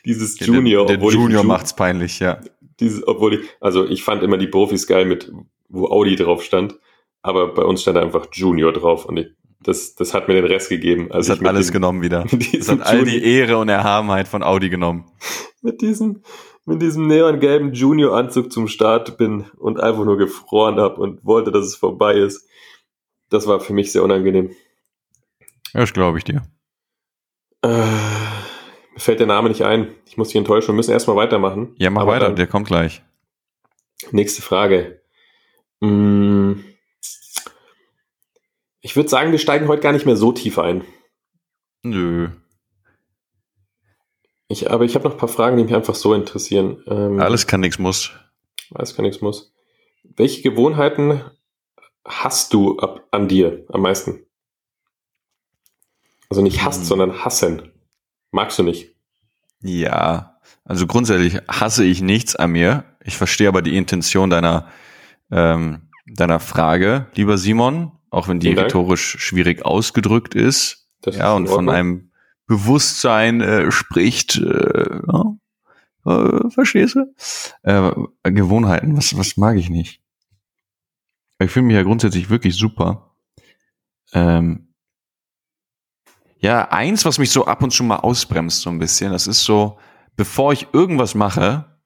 Speaker 1: dieses Junior,
Speaker 2: Der, der
Speaker 1: obwohl ich
Speaker 2: Junior
Speaker 1: Ju-
Speaker 2: macht's peinlich, ja.
Speaker 1: dieses, obwohl ich, also ich fand immer die Profis geil mit, wo Audi drauf stand, aber bei uns stand einfach Junior drauf und ich, das, das hat mir den Rest gegeben.
Speaker 2: Das
Speaker 1: Also
Speaker 2: hat alles genommen wieder. Das hat all die Ehre und Erhabenheit von Audi genommen.
Speaker 1: mit diesem, mit diesem neongelben Junior-Anzug zum Start bin und einfach nur gefroren habe und wollte, dass es vorbei ist. Das war für mich sehr unangenehm.
Speaker 2: Ja, das glaube ich dir.
Speaker 1: Äh, mir fällt der Name nicht ein. Ich muss dich enttäuschen. Wir müssen erstmal weitermachen.
Speaker 2: Ja, mach
Speaker 1: Aber
Speaker 2: weiter, der kommt gleich.
Speaker 1: Nächste Frage. Mm. Ich würde sagen, wir steigen heute gar nicht mehr so tief ein.
Speaker 2: Nö.
Speaker 1: Ich, aber ich habe noch ein paar Fragen, die mich einfach so interessieren. Ähm,
Speaker 2: Alles kann, nix muss.
Speaker 1: Alles kann, nichts muss. Welche Gewohnheiten hast du ab, an dir am meisten? Also nicht hasst,
Speaker 2: Hm.
Speaker 1: sondern hassen. Magst du nicht?
Speaker 2: Ja, also grundsätzlich hasse ich nichts an mir. Ich verstehe aber die Intention deiner, ähm, deiner Frage, lieber Simon, auch wenn die rhetorisch schwierig ausgedrückt ist.
Speaker 1: Das
Speaker 2: ja,
Speaker 1: ist
Speaker 2: und von einem Bewusstsein äh, spricht, äh, ja, äh, verstehst du? Äh, Gewohnheiten, was, was mag ich nicht? Ich fühle mich ja grundsätzlich wirklich super. Ähm, ja, eins, was mich so ab und zu mal ausbremst, so ein bisschen, das ist so, bevor ich irgendwas mache,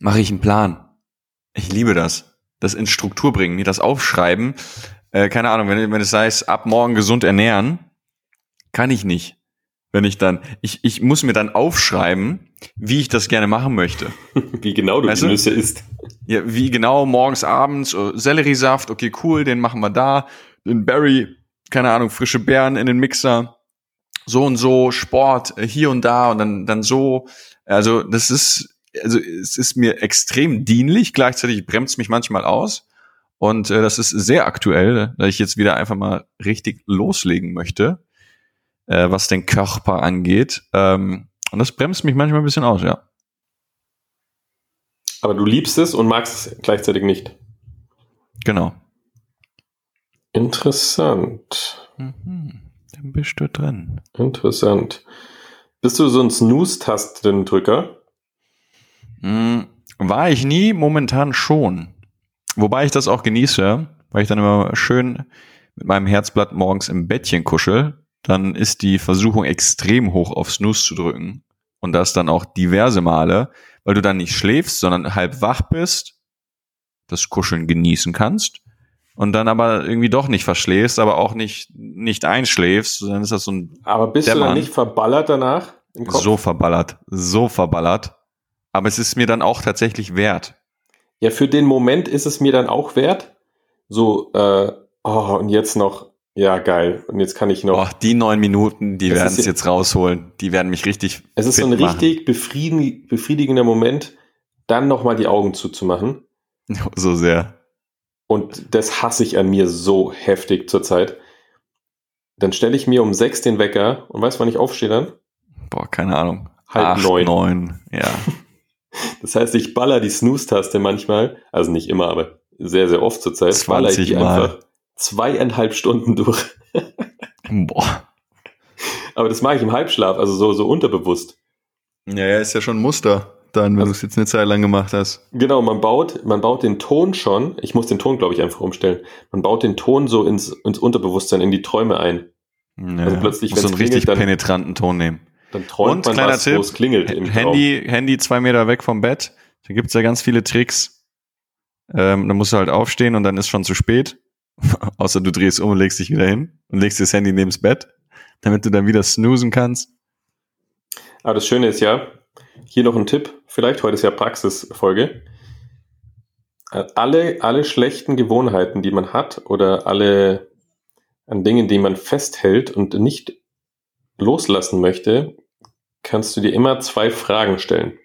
Speaker 2: mache ich einen Plan. Ich liebe das. Das in Struktur bringen, mir das aufschreiben. Äh, keine Ahnung, wenn, wenn es heißt, ab morgen gesund ernähren, kann ich nicht. Wenn ich dann, ich, ich muss mir dann aufschreiben, wie ich das gerne machen möchte.
Speaker 1: Wie genau du
Speaker 2: Weißt
Speaker 1: die? Nüsse isst.
Speaker 2: Ja, wie genau, morgens, abends, äh, Selleriesaft, okay, cool, den machen wir da. Den Berry, keine Ahnung, frische Beeren in den Mixer. So und so, Sport, äh, hier und da und dann, dann so. Also, das ist, also, es ist mir extrem dienlich. Gleichzeitig bremst mich manchmal aus. Und äh, das ist sehr aktuell, da ich jetzt wieder einfach mal richtig loslegen möchte, äh, was den Körper angeht. Ähm, und das bremst mich manchmal ein bisschen aus, ja.
Speaker 1: Aber du liebst es und magst es gleichzeitig nicht.
Speaker 2: Genau.
Speaker 1: Interessant.
Speaker 2: Mhm. Dann bist du drin.
Speaker 1: Interessant. Bist du so ein Snooze-Tastendrücker?
Speaker 2: Hm, war ich nie, momentan schon. Wobei ich das auch genieße, weil ich dann immer schön mit meinem Herzblatt morgens im Bettchen kuschel, dann ist die Versuchung extrem hoch auf Snooze zu drücken. Und das dann auch diverse Male, weil du dann nicht schläfst, sondern halb wach bist, das Kuscheln genießen kannst und dann aber irgendwie doch nicht verschläfst, aber auch nicht, nicht einschläfst, dann ist das so ein.
Speaker 1: Aber bist Dämmern. du dann nicht verballert danach?
Speaker 2: So verballert, so verballert. Aber es ist mir dann auch tatsächlich wert.
Speaker 1: Ja, für den Moment ist es mir dann auch wert. So, äh, oh, und jetzt noch, ja, geil. Und jetzt kann ich noch. Oh,
Speaker 2: die neun Minuten, die werden es jetzt rausholen. Die werden mich richtig.
Speaker 1: Es ist so ein richtig befriedig, befriedigender Moment, dann nochmal die Augen zuzumachen.
Speaker 2: So sehr.
Speaker 1: Und das hasse ich an mir so heftig zurzeit. Dann stelle ich mir um sechs den Wecker und weißt, wann ich aufstehe dann?
Speaker 2: Boah, keine Ahnung.
Speaker 1: Halb Acht, neun.
Speaker 2: neun. Ja.
Speaker 1: Das heißt, ich baller die Snooze-Taste manchmal, also nicht immer, aber sehr, sehr oft zur Zeit, baller ich die Mal. einfach zweieinhalb Stunden durch. Boah. Aber das mache ich im Halbschlaf, also so, so unterbewusst.
Speaker 2: Ja, ja, ist ja schon ein Muster, dann, wenn also, du es jetzt eine Zeit lang gemacht hast.
Speaker 1: Genau, man baut, man baut den Ton schon, ich muss den Ton, glaube ich, einfach umstellen. Man baut den Ton so ins, ins Unterbewusstsein, in die Träume ein.
Speaker 2: Ja, also plötzlich, wenn so einen richtig dann, penetranten Ton nehmen.
Speaker 1: Dann träumt Und, man was, Tipp, wo es klingelt.
Speaker 2: Im Handy, Traum. Handy zwei Meter weg vom Bett. Da gibt's ja ganz viele Tricks. Ähm, da musst du halt aufstehen und dann ist schon zu spät. Außer du drehst um und legst dich wieder hin und legst das Handy neben das Bett, damit du dann wieder snoosen kannst.
Speaker 1: Aber das Schöne ist ja, hier noch ein Tipp, vielleicht heute ist ja Praxisfolge. Alle, alle schlechten Gewohnheiten, die man hat oder alle an Dingen, die man festhält und nicht loslassen möchte, kannst du dir immer zwei Fragen stellen.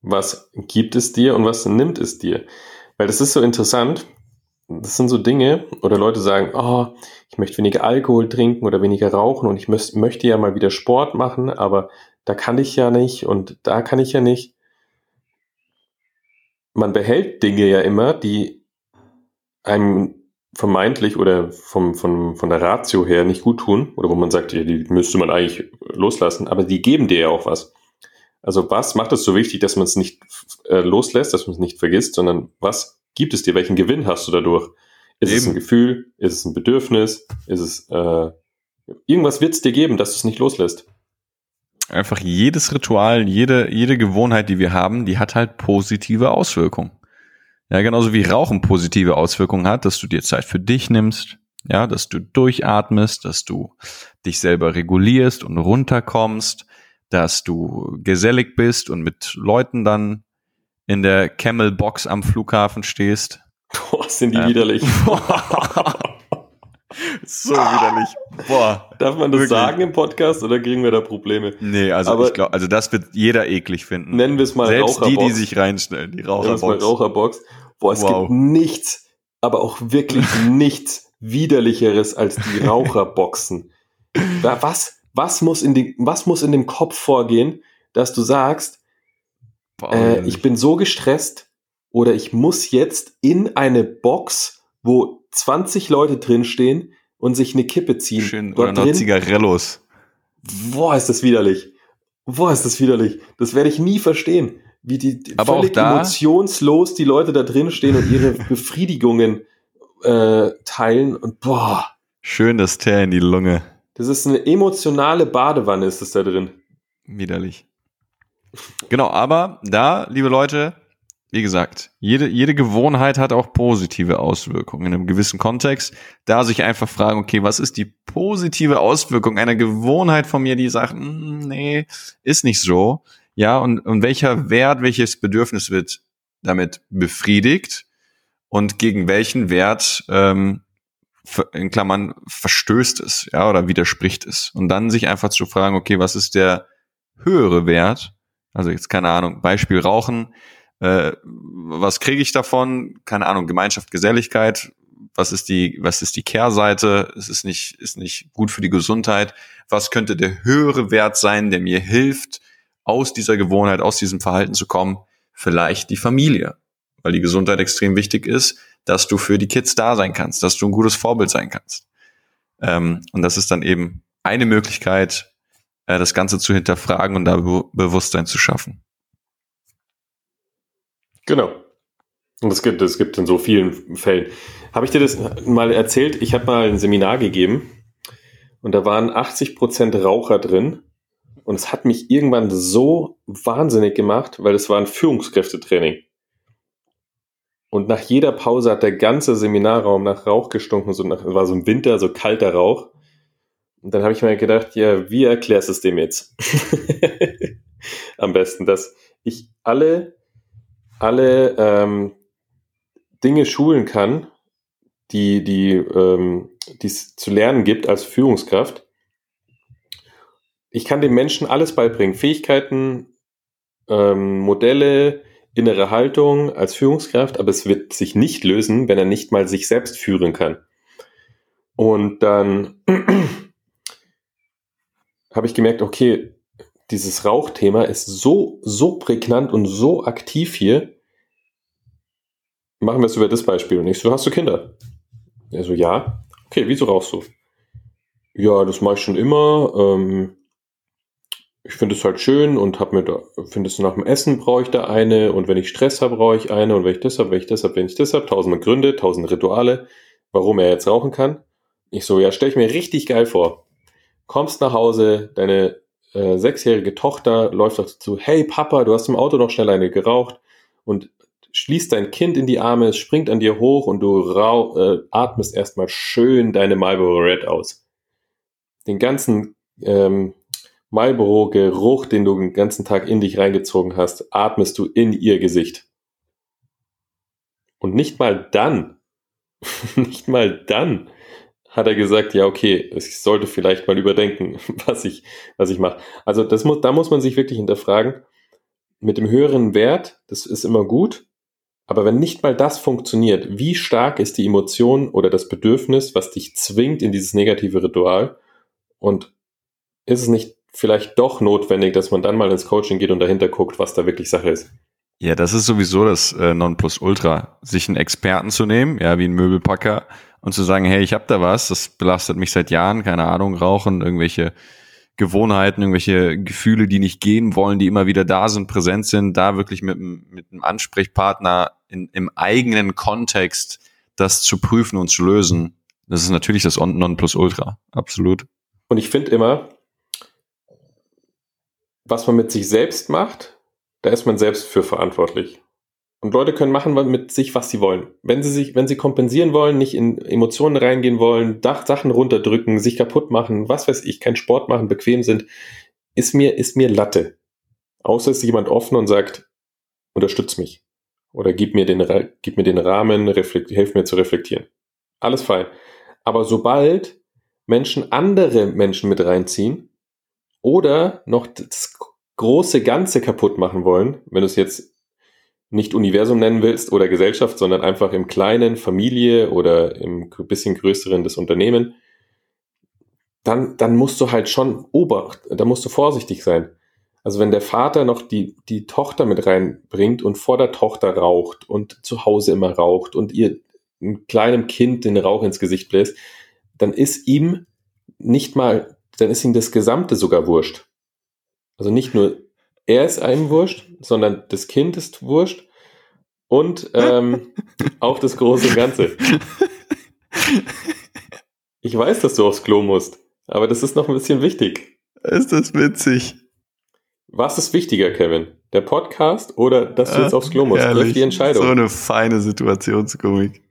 Speaker 1: Was gibt es dir und was nimmt es dir? Weil das ist so interessant. Das sind so Dinge, oder Leute sagen, oh, ich möchte weniger Alkohol trinken oder weniger rauchen und ich möchte ja mal wieder Sport machen, aber da kann ich ja nicht und da kann ich ja nicht. Man behält Dinge ja immer, die einem vermeintlich oder vom, vom, von der Ratio her nicht gut tun oder wo man sagt, ja, die müsste man eigentlich loslassen, aber die geben dir ja auch was. Also was macht es so wichtig, dass man es nicht äh, loslässt, dass man es nicht vergisst, sondern was gibt es dir? Welchen Gewinn hast du dadurch? Ist Eben. es ein Gefühl? Ist es ein Bedürfnis? Ist es äh, irgendwas wird es dir geben, dass du es nicht loslässt?
Speaker 2: Einfach jedes Ritual, jede, jede Gewohnheit, die wir haben, die hat halt positive Auswirkungen. Ja, genauso wie Rauchen positive Auswirkungen hat, dass du dir Zeit für dich nimmst, ja, dass du durchatmest, dass du dich selber regulierst und runterkommst, dass du gesellig bist und mit Leuten dann in der Camel Box am Flughafen stehst.
Speaker 1: Boah, sind die ähm. widerlich.
Speaker 2: so widerlich. Boah.
Speaker 1: Darf man das wirklich. sagen im Podcast oder kriegen wir da Probleme?
Speaker 2: Nee, also Aber ich glaube, also das wird jeder eklig finden.
Speaker 1: Nennen wir es mal
Speaker 2: Selbst Raucherbox. die, die sich reinstellen, die Raucherbox. Nennen wir es
Speaker 1: mal Raucherbox. Boah, es wow. gibt nichts, aber auch wirklich nichts widerlicheres als die Raucherboxen. was, was muss in dem, was muss in dem Kopf vorgehen, dass du sagst, Boah, äh, ich bin so gestresst oder ich muss jetzt in eine Box, wo 20 Leute drinstehen und sich eine Kippe ziehen.
Speaker 2: Schön, Dort oder noch Zigarellos.
Speaker 1: Boah, ist das widerlich. Boah, ist das widerlich. Das werde ich nie verstehen wie die
Speaker 2: Aber völlig
Speaker 1: emotionslos die Leute da drin stehen und ihre Befriedigungen äh, teilen und boah.
Speaker 2: Schön das Teer in die Lunge.
Speaker 1: Das ist eine emotionale Badewanne, ist es da drin.
Speaker 2: Widerlich. Genau, aber da, liebe Leute, wie gesagt, jede, jede Gewohnheit hat auch positive Auswirkungen in einem gewissen Kontext. Da sich einfach fragen, okay, was ist die positive Auswirkung einer Gewohnheit von mir, die sagt, mm, nee, ist nicht so. Ja, und, und welcher Wert, welches Bedürfnis wird damit befriedigt und gegen welchen Wert ähm, in Klammern verstößt es, ja, oder widerspricht es. Und dann sich einfach zu fragen, okay, was ist der höhere Wert? Also jetzt keine Ahnung, Beispiel Rauchen, äh, was kriege ich davon? Keine Ahnung, Gemeinschaft, Geselligkeit, was ist die, was ist die Kehrseite? Es ist nicht, ist nicht gut für die Gesundheit. Was könnte der höhere Wert sein, der mir hilft, aus dieser Gewohnheit, aus diesem Verhalten zu kommen, vielleicht die Familie, weil die Gesundheit extrem wichtig ist, dass du für die Kids da sein kannst, dass du ein gutes Vorbild sein kannst. Ähm, und das ist dann eben eine Möglichkeit, äh, das Ganze zu hinterfragen und da Be Bewusstsein zu schaffen.
Speaker 1: Genau. Und das gibt es gibt in so vielen Fällen. Habe ich dir das mal erzählt? Ich habe mal ein Seminar gegeben und da waren 80 Prozent Raucher drin und es hat mich irgendwann so wahnsinnig gemacht, weil es war ein Führungskräftetraining. Und nach jeder Pause hat der ganze Seminarraum nach Rauch gestunken, so nach, war so im Winter, so kalter Rauch. Und dann habe ich mir gedacht, ja, wie erklärst du es dem jetzt? Am besten, dass ich alle, alle ähm, Dinge schulen kann, die, die ähm, es zu lernen gibt als Führungskraft. Ich kann dem Menschen alles beibringen. Fähigkeiten, ähm, Modelle, innere Haltung als Führungskraft, aber es wird sich nicht lösen, wenn er nicht mal sich selbst führen kann. Und dann habe ich gemerkt, okay, dieses Rauchthema ist so, so prägnant und so aktiv hier. Machen wir es über das Beispiel. Und ich so, hast du Kinder? Er so, ja. Okay, wieso rauchst du? Ja, das mache ich schon immer. Ähm, ich finde es halt schön und habe mir da, finde es nach dem Essen brauche ich da eine und wenn ich Stress habe, brauche ich eine und wenn ich das habe, wenn ich das habe, wenn ich das habe, tausende Gründe, tausend Rituale, warum er jetzt rauchen kann. Ich so, ja, stell ich mir richtig geil vor. Kommst nach Hause, deine äh, sechsjährige Tochter läuft auf zu, hey Papa, du hast im Auto noch schnell eine geraucht und schließt dein Kind in die Arme, es springt an dir hoch und du rau äh, atmest erstmal schön deine Marlboro Red aus. Den ganzen ähm, Marlboro-Geruch, den du den ganzen Tag in dich reingezogen hast, atmest du in ihr Gesicht. Und nicht mal dann, nicht mal dann hat er gesagt, ja, okay, ich sollte vielleicht mal überdenken, was ich, was ich mache. Also das muss, da muss man sich wirklich hinterfragen. Mit dem höheren Wert, das ist immer gut, aber wenn nicht mal das funktioniert, wie stark ist die Emotion oder das Bedürfnis, was dich zwingt in dieses negative Ritual? Und ist es nicht vielleicht doch notwendig, dass man dann mal ins Coaching geht und dahinter guckt, was da wirklich Sache ist.
Speaker 2: Ja, das ist sowieso das äh, Nonplusultra, sich einen Experten zu nehmen, ja, wie ein Möbelpacker und zu sagen, hey, ich habe da was, das belastet mich seit Jahren, keine Ahnung, Rauchen, irgendwelche Gewohnheiten, irgendwelche Gefühle, die nicht gehen wollen, die immer wieder da sind, präsent sind, da wirklich mit, mit einem Ansprechpartner in, im eigenen Kontext das zu prüfen und zu lösen. Das ist natürlich das Nonplusultra, absolut.
Speaker 1: Und ich finde immer, was man mit sich selbst macht, da ist man selbst für verantwortlich. Und Leute können machen mit sich, was sie wollen. Wenn sie sich, wenn sie kompensieren wollen, nicht in Emotionen reingehen wollen, Sachen runterdrücken, sich kaputt machen, was weiß ich, keinen Sport machen, bequem sind, ist mir, ist mir Latte. Außer ist jemand offen und sagt, unterstütz mich. Oder gib mir den, gib mir den Rahmen, hilf mir zu reflektieren. Alles fein. Aber sobald Menschen andere Menschen mit reinziehen, oder noch das große Ganze kaputt machen wollen, wenn du es jetzt nicht Universum nennen willst oder Gesellschaft, sondern einfach im kleinen Familie oder im bisschen größeren das Unternehmen, dann, dann musst du halt schon obacht, da musst du vorsichtig sein. Also wenn der Vater noch die, die Tochter mit reinbringt und vor der Tochter raucht und zu Hause immer raucht und ihr einem kleinen Kind den Rauch ins Gesicht bläst, dann ist ihm nicht mal dann ist ihm das Gesamte sogar wurscht. Also nicht nur er ist einem wurscht, sondern das Kind ist wurscht und ähm, auch das große Ganze. Ich weiß, dass du aufs Klo musst, aber das ist noch ein bisschen wichtig.
Speaker 2: Ist das witzig?
Speaker 1: Was ist wichtiger, Kevin? Der Podcast oder dass du jetzt aufs Klo musst?
Speaker 2: Triff die Entscheidung. So eine feine Situationskomik.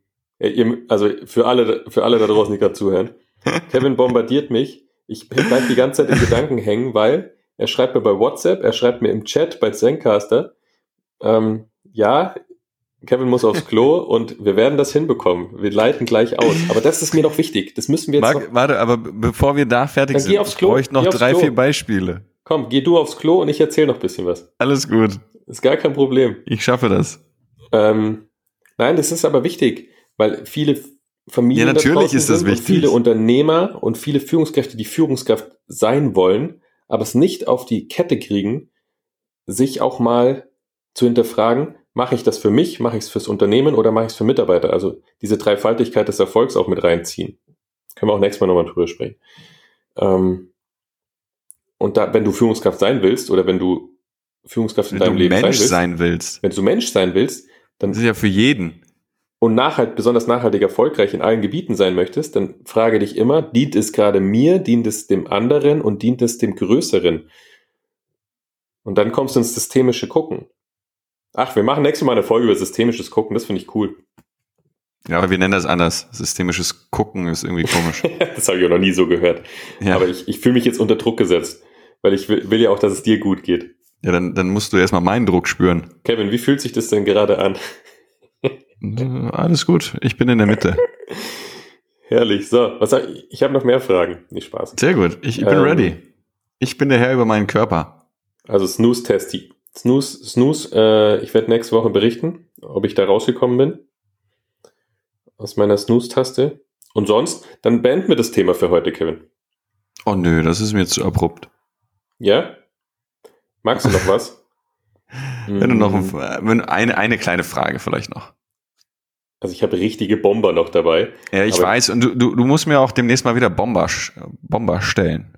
Speaker 1: Also für alle, für alle da draußen, die gerade zuhören. Kevin bombardiert mich ich bleibe die ganze Zeit in Gedanken hängen, weil er schreibt mir bei WhatsApp, er schreibt mir im Chat bei Zencaster, ähm, ja, Kevin muss aufs Klo und wir werden das hinbekommen. Wir leiten gleich aus. Aber das ist mir noch wichtig. Das müssen wir jetzt
Speaker 2: Marc, Warte, aber bevor wir da fertig sind,
Speaker 1: aufs Klo.
Speaker 2: brauche ich noch drei,
Speaker 1: Klo.
Speaker 2: vier Beispiele.
Speaker 1: Komm, geh du aufs Klo und ich erzähle noch ein bisschen was.
Speaker 2: Alles gut.
Speaker 1: Ist gar kein Problem.
Speaker 2: Ich schaffe das.
Speaker 1: Ähm, nein, das ist aber wichtig, weil viele Familien
Speaker 2: ja, natürlich ist das wichtig.
Speaker 1: viele Unternehmer und viele Führungskräfte, die Führungskraft sein wollen, aber es nicht auf die Kette kriegen, sich auch mal zu hinterfragen, mache ich das für mich, mache ich es fürs Unternehmen oder mache ich es für Mitarbeiter? Also diese Dreifaltigkeit des Erfolgs auch mit reinziehen. Können wir auch nächstes Mal nochmal drüber sprechen. Ähm, und da, wenn du Führungskraft sein willst oder wenn du Führungskraft in
Speaker 2: wenn
Speaker 1: deinem Leben
Speaker 2: Mensch
Speaker 1: sein willst,
Speaker 2: sein willst,
Speaker 1: wenn du Mensch sein willst,
Speaker 2: Das ist ja für jeden.
Speaker 1: Und nachhalt, besonders nachhaltig erfolgreich in allen Gebieten sein möchtest, dann frage dich immer, dient es gerade mir, dient es dem anderen und dient es dem Größeren? Und dann kommst du ins systemische Gucken. Ach, wir machen nächstes Mal eine Folge über systemisches Gucken, das finde ich cool.
Speaker 2: Ja, aber wir nennen das anders. Systemisches Gucken ist irgendwie komisch.
Speaker 1: das habe ich auch noch nie so gehört.
Speaker 2: Ja,
Speaker 1: Aber ich, ich fühle mich jetzt unter Druck gesetzt, weil ich will, will ja auch, dass es dir gut geht.
Speaker 2: ja dann, dann musst du erstmal meinen Druck spüren.
Speaker 1: Kevin, wie fühlt sich das denn gerade an?
Speaker 2: Alles gut, ich bin in der Mitte.
Speaker 1: Herrlich. So, was ich? Ich habe noch mehr Fragen. Nicht Spaß.
Speaker 2: Sehr gut, ich bin
Speaker 1: Ähm.
Speaker 2: ready. Ich bin der Herr über meinen Körper.
Speaker 1: Also Snooze-Test. Snooze, Snooze, äh, ich werde nächste Woche berichten, ob ich da rausgekommen bin. Aus meiner Snooze-Taste. Und sonst, dann beenden wir das Thema für heute, Kevin.
Speaker 2: Oh nö, das ist mir zu abrupt.
Speaker 1: Ja? Magst du noch was?
Speaker 2: Wenn du noch
Speaker 1: Mm,
Speaker 2: ein- wenn eine, eine kleine Frage vielleicht noch.
Speaker 1: Also ich habe richtige Bomber noch dabei.
Speaker 2: Ja, ich weiß, und du, du, du musst mir auch demnächst mal wieder Bomber, Bomber stellen.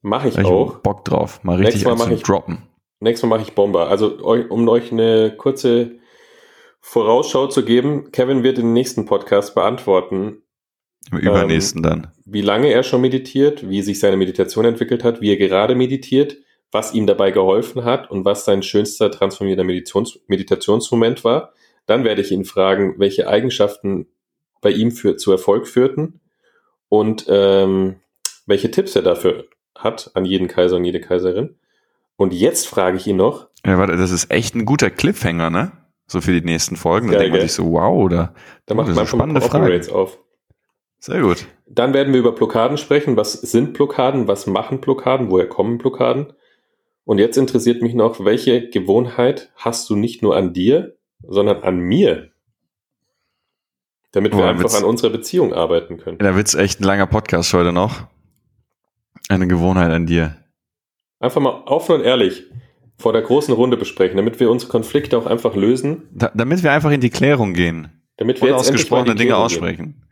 Speaker 1: Mache ich
Speaker 2: hab
Speaker 1: auch.
Speaker 2: Bock drauf. Mal richtig
Speaker 1: Mal ich-
Speaker 2: droppen.
Speaker 1: Nächstes Mal mache ich Bomber. Also um euch eine kurze Vorausschau zu geben, Kevin wird im nächsten Podcast beantworten,
Speaker 2: Im übernächsten dann.
Speaker 1: wie lange er schon meditiert, wie sich seine Meditation entwickelt hat, wie er gerade meditiert, was ihm dabei geholfen hat und was sein schönster transformierender Meditations Meditationsmoment war. Dann werde ich ihn fragen, welche Eigenschaften bei ihm für, zu Erfolg führten und ähm, welche Tipps er dafür hat an jeden Kaiser und jede Kaiserin. Und jetzt frage ich ihn noch,
Speaker 2: Ja, warte, das ist echt ein guter Cliffhanger, ne? So für die nächsten Folgen. Da denkt man sich so, wow, oder?
Speaker 1: da macht man
Speaker 2: sind
Speaker 1: schon mal ein
Speaker 2: spannende Fragen.
Speaker 1: Auf.
Speaker 2: Sehr gut.
Speaker 1: Dann werden wir über Blockaden sprechen. Was sind Blockaden? Was machen Blockaden? Woher kommen Blockaden? Und jetzt interessiert mich noch, welche Gewohnheit hast du nicht nur an dir, sondern an mir? Damit wir
Speaker 2: Boah,
Speaker 1: einfach an unserer Beziehung arbeiten können.
Speaker 2: Da wird's echt ein langer Podcast heute noch. Eine Gewohnheit an dir.
Speaker 1: Einfach mal offen und ehrlich vor der großen Runde besprechen, damit wir unsere Konflikte auch einfach lösen,
Speaker 2: Da, damit wir einfach in die Klärung gehen.
Speaker 1: damit wir die
Speaker 2: Dinge
Speaker 1: Klärung gehen.
Speaker 2: aussprechen.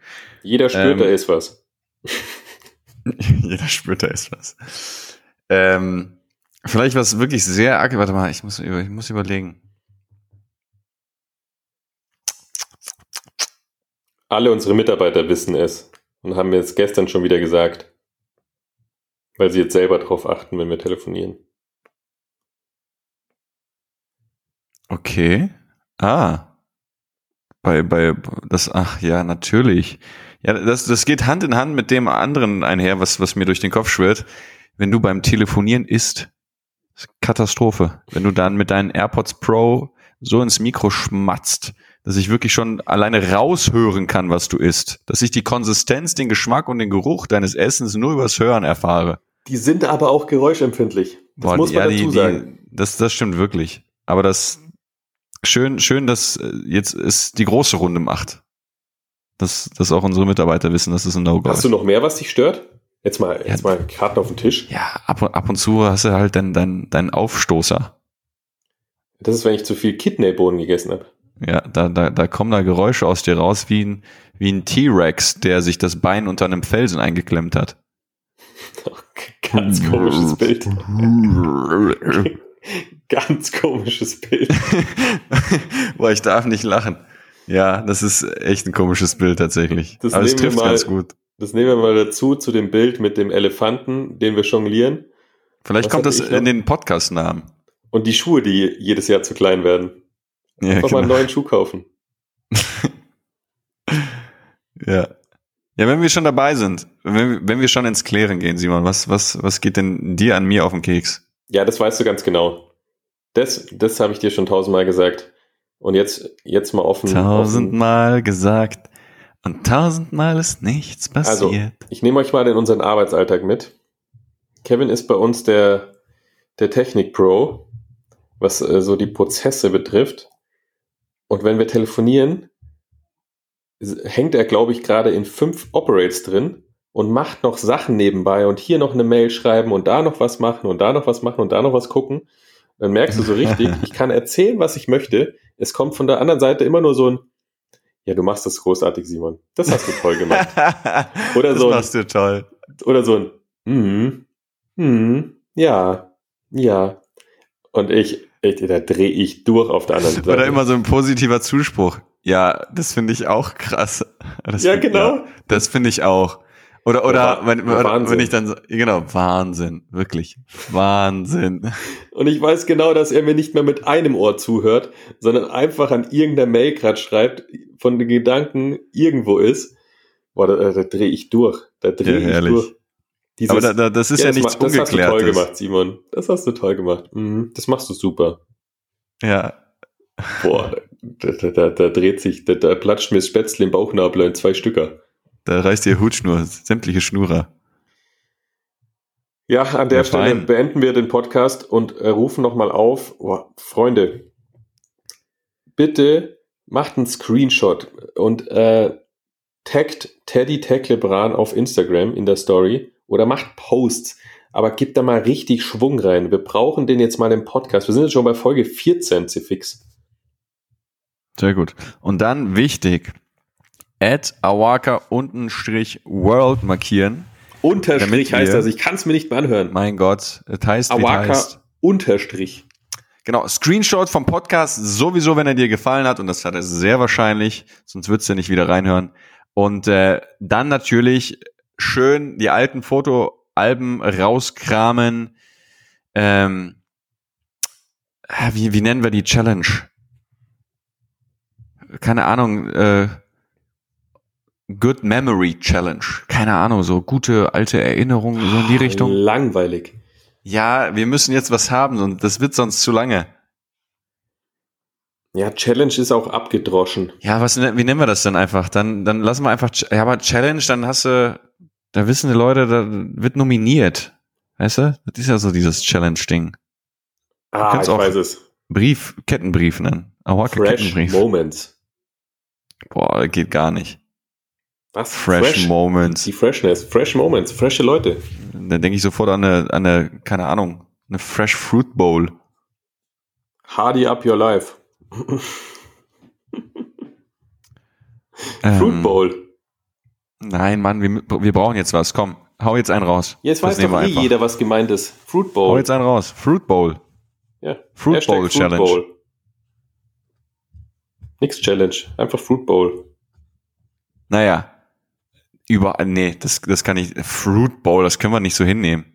Speaker 1: Jeder spürt,
Speaker 2: Ähm,
Speaker 1: da ist was.
Speaker 2: Jeder spürt, da ist was. Ähm, vielleicht was wirklich sehr arg. Warte mal, ich muss, über- ich muss überlegen.
Speaker 1: Alle unsere Mitarbeiter wissen es und haben mir es gestern schon wieder gesagt, weil sie jetzt selber drauf achten, wenn wir telefonieren.
Speaker 2: Okay. Ah. Bei, bei, das, ach ja, natürlich. Ja, das, das geht Hand in Hand mit dem anderen einher, was, was mir durch den Kopf schwirrt. Wenn du beim Telefonieren isst, Katastrophe. Wenn du dann mit deinen AirPods Pro so ins Mikro schmatzt, dass ich wirklich schon alleine raushören kann, was du isst. Dass ich die Konsistenz, den Geschmack und den Geruch deines Essens nur übers Hören erfahre.
Speaker 1: Die sind aber auch geräuschempfindlich. Das
Speaker 2: Boah,
Speaker 1: muss man
Speaker 2: ja,
Speaker 1: dazu
Speaker 2: die,
Speaker 1: sagen.
Speaker 2: Die, das, das stimmt wirklich. Aber das schön, schön, dass äh, jetzt es die große Runde macht. Dass, dass auch unsere Mitarbeiter wissen, dass es ein No-Go
Speaker 1: Hast
Speaker 2: ist.
Speaker 1: du noch mehr, was dich stört? Jetzt mal,
Speaker 2: Ja.
Speaker 1: jetzt mal Karten auf den Tisch.
Speaker 2: ja, ab, und- ab und zu hast du halt deinen dein, dein Aufstoßer.
Speaker 1: Das ist, wenn ich zu viel Kidneybohnen gegessen habe.
Speaker 2: Ja, da, da, da kommen da Geräusche aus dir raus wie ein, wie ein T-Rex, der sich das Bein unter einem Felsen eingeklemmt hat.
Speaker 1: Ganz komisches Bild. Ganz komisches Bild.
Speaker 2: Boah, ich darf nicht lachen. Ja, das ist echt ein komisches Bild tatsächlich.
Speaker 1: Das
Speaker 2: Aber es trifft ganz gut.
Speaker 1: Das nehmen wir mal dazu, zu dem Bild mit dem Elefanten, den wir jonglieren.
Speaker 2: Vielleicht
Speaker 1: Was
Speaker 2: kommt das in den Podcast-Namen.
Speaker 1: Und die Schuhe, die jedes Jahr zu klein werden.
Speaker 2: Ja,
Speaker 1: Einfach mal einen
Speaker 2: genau.
Speaker 1: neuen Schuh kaufen.
Speaker 2: ja. Ja, wenn wir schon dabei sind, wenn, wenn wir schon ins Klären gehen, Simon, was, was, was geht denn dir an mir auf den Keks?
Speaker 1: Ja, das weißt du ganz genau. Das, das habe ich dir schon tausendmal gesagt. Und jetzt, jetzt mal offen. offen.
Speaker 2: Tausendmal gesagt und tausendmal ist nichts
Speaker 1: Also,
Speaker 2: passiert.
Speaker 1: ich nehme euch mal in unseren Arbeitsalltag mit. Kevin ist bei uns der, der Technik-Pro, was äh, so die Prozesse betrifft. Und wenn wir telefonieren, hängt er, glaube ich, gerade in fünf Operates drin und macht noch Sachen nebenbei und hier noch eine Mail schreiben und da noch was machen und da noch was machen und da noch was gucken. Dann merkst du so richtig, ich kann erzählen, was ich möchte. Es kommt von der anderen Seite immer nur so ein, ja, du machst das großartig, Simon. Das hast du toll gemacht. Oder
Speaker 2: das
Speaker 1: so ein-
Speaker 2: machst du toll.
Speaker 1: Oder so ein, hm, hm, ja, ja. Und ich, Echt, da drehe ich durch auf der anderen Seite.
Speaker 2: Oder immer so ein positiver Zuspruch. Ja, das finde ich auch krass. Das
Speaker 1: Ja,
Speaker 2: find-
Speaker 1: genau.
Speaker 2: das finde ich auch. Oder, oder,
Speaker 1: Wa-
Speaker 2: wenn, oder wenn ich dann so, genau, Wahnsinn, wirklich, Wahnsinn.
Speaker 1: Und ich weiß genau, dass er mir nicht mehr mit einem Ohr zuhört, sondern einfach an irgendeiner Mail gerade schreibt, von den Gedanken irgendwo ist. Boah, da, da drehe ich durch. Da drehe
Speaker 2: Ja,
Speaker 1: ich
Speaker 2: herrlich.
Speaker 1: durch. Dieses,
Speaker 2: Aber da, da, das ist ja,
Speaker 1: das
Speaker 2: nichts
Speaker 1: ma- Das hast du toll
Speaker 2: Ungeklärtes.
Speaker 1: gemacht, Simon. Das hast du toll gemacht. Mhm, das machst du super.
Speaker 2: Ja,
Speaker 1: Boah, da, da, da, da dreht sich, da, da platscht mir das Spätzle im Bauchnabel in zwei Stücker.
Speaker 2: Da reißt ihr Hutschnur, sämtliche Schnurer.
Speaker 1: Ja, an der
Speaker 2: Ja,
Speaker 1: Stelle
Speaker 2: fein.
Speaker 1: beenden wir den Podcast und äh, rufen nochmal auf. Boah, Freunde, bitte macht einen Screenshot und äh, taggt Teddy Tecklebran auf Instagram in der Story oder macht Posts. Aber gebt da mal richtig Schwung rein. Wir brauchen den jetzt mal im Podcast. Wir sind jetzt schon bei Folge 14, Fix.
Speaker 2: Sehr gut. Und dann wichtig, at awaka unten Strich world markieren.
Speaker 1: Unterstrich heißt das. Ich kann es mir nicht mehr anhören.
Speaker 2: Mein Gott, es heißt,
Speaker 1: Awaka
Speaker 2: heißt.
Speaker 1: Unterstrich.
Speaker 2: Genau, Screenshot vom Podcast sowieso, wenn er dir gefallen hat und das hat er sehr wahrscheinlich, sonst würdest du nicht wieder reinhören. Und äh, dann natürlich schön die alten Fotoalben rauskramen. Ähm, wie, wie nennen wir die Challenge? Keine Ahnung, äh, Good Memory Challenge. Keine Ahnung, so gute alte Erinnerungen, so in die Richtung.
Speaker 1: Langweilig.
Speaker 2: Ja, wir müssen jetzt was haben und das wird sonst zu lange.
Speaker 1: Ja, Challenge ist auch abgedroschen.
Speaker 2: Ja, was, ne- wie nennen wir das denn einfach? Dann, dann lassen wir einfach, Ch- ja, aber Challenge, dann hast du, da wissen die Leute, da wird nominiert. Weißt du? Das ist ja so dieses Challenge-Ding.
Speaker 1: Ah, ich
Speaker 2: auch
Speaker 1: weiß es.
Speaker 2: Brief, Kettenbrief nennen. Awaka
Speaker 1: Fresh
Speaker 2: Kettenbrief.
Speaker 1: Moments.
Speaker 2: Boah, geht gar nicht.
Speaker 1: Was?
Speaker 2: Fresh, Moments.
Speaker 1: Die Freshness. Fresh Moments. Fresche Leute.
Speaker 2: Da denke ich sofort an eine, an eine, keine Ahnung, eine Fresh Fruit Bowl.
Speaker 1: Hardy up your life.
Speaker 2: Ähm,
Speaker 1: Fruit Bowl.
Speaker 2: Nein, Mann, wir, wir brauchen jetzt was. Komm, hau jetzt einen raus.
Speaker 1: Jetzt
Speaker 2: Das
Speaker 1: weiß doch eh
Speaker 2: einfach.
Speaker 1: jeder, was gemeint ist. Fruit
Speaker 2: Hau
Speaker 1: Bowl.
Speaker 2: jetzt einen raus. Fruit Bowl.
Speaker 1: Ja.
Speaker 2: Fruit
Speaker 1: Hashtag
Speaker 2: Bowl Challenge.
Speaker 1: Bowl. Nix Challenge. Einfach Fruit Bowl.
Speaker 2: Naja. Überall, nee, das, das kann ich, Fruit Bowl, das können wir nicht so hinnehmen.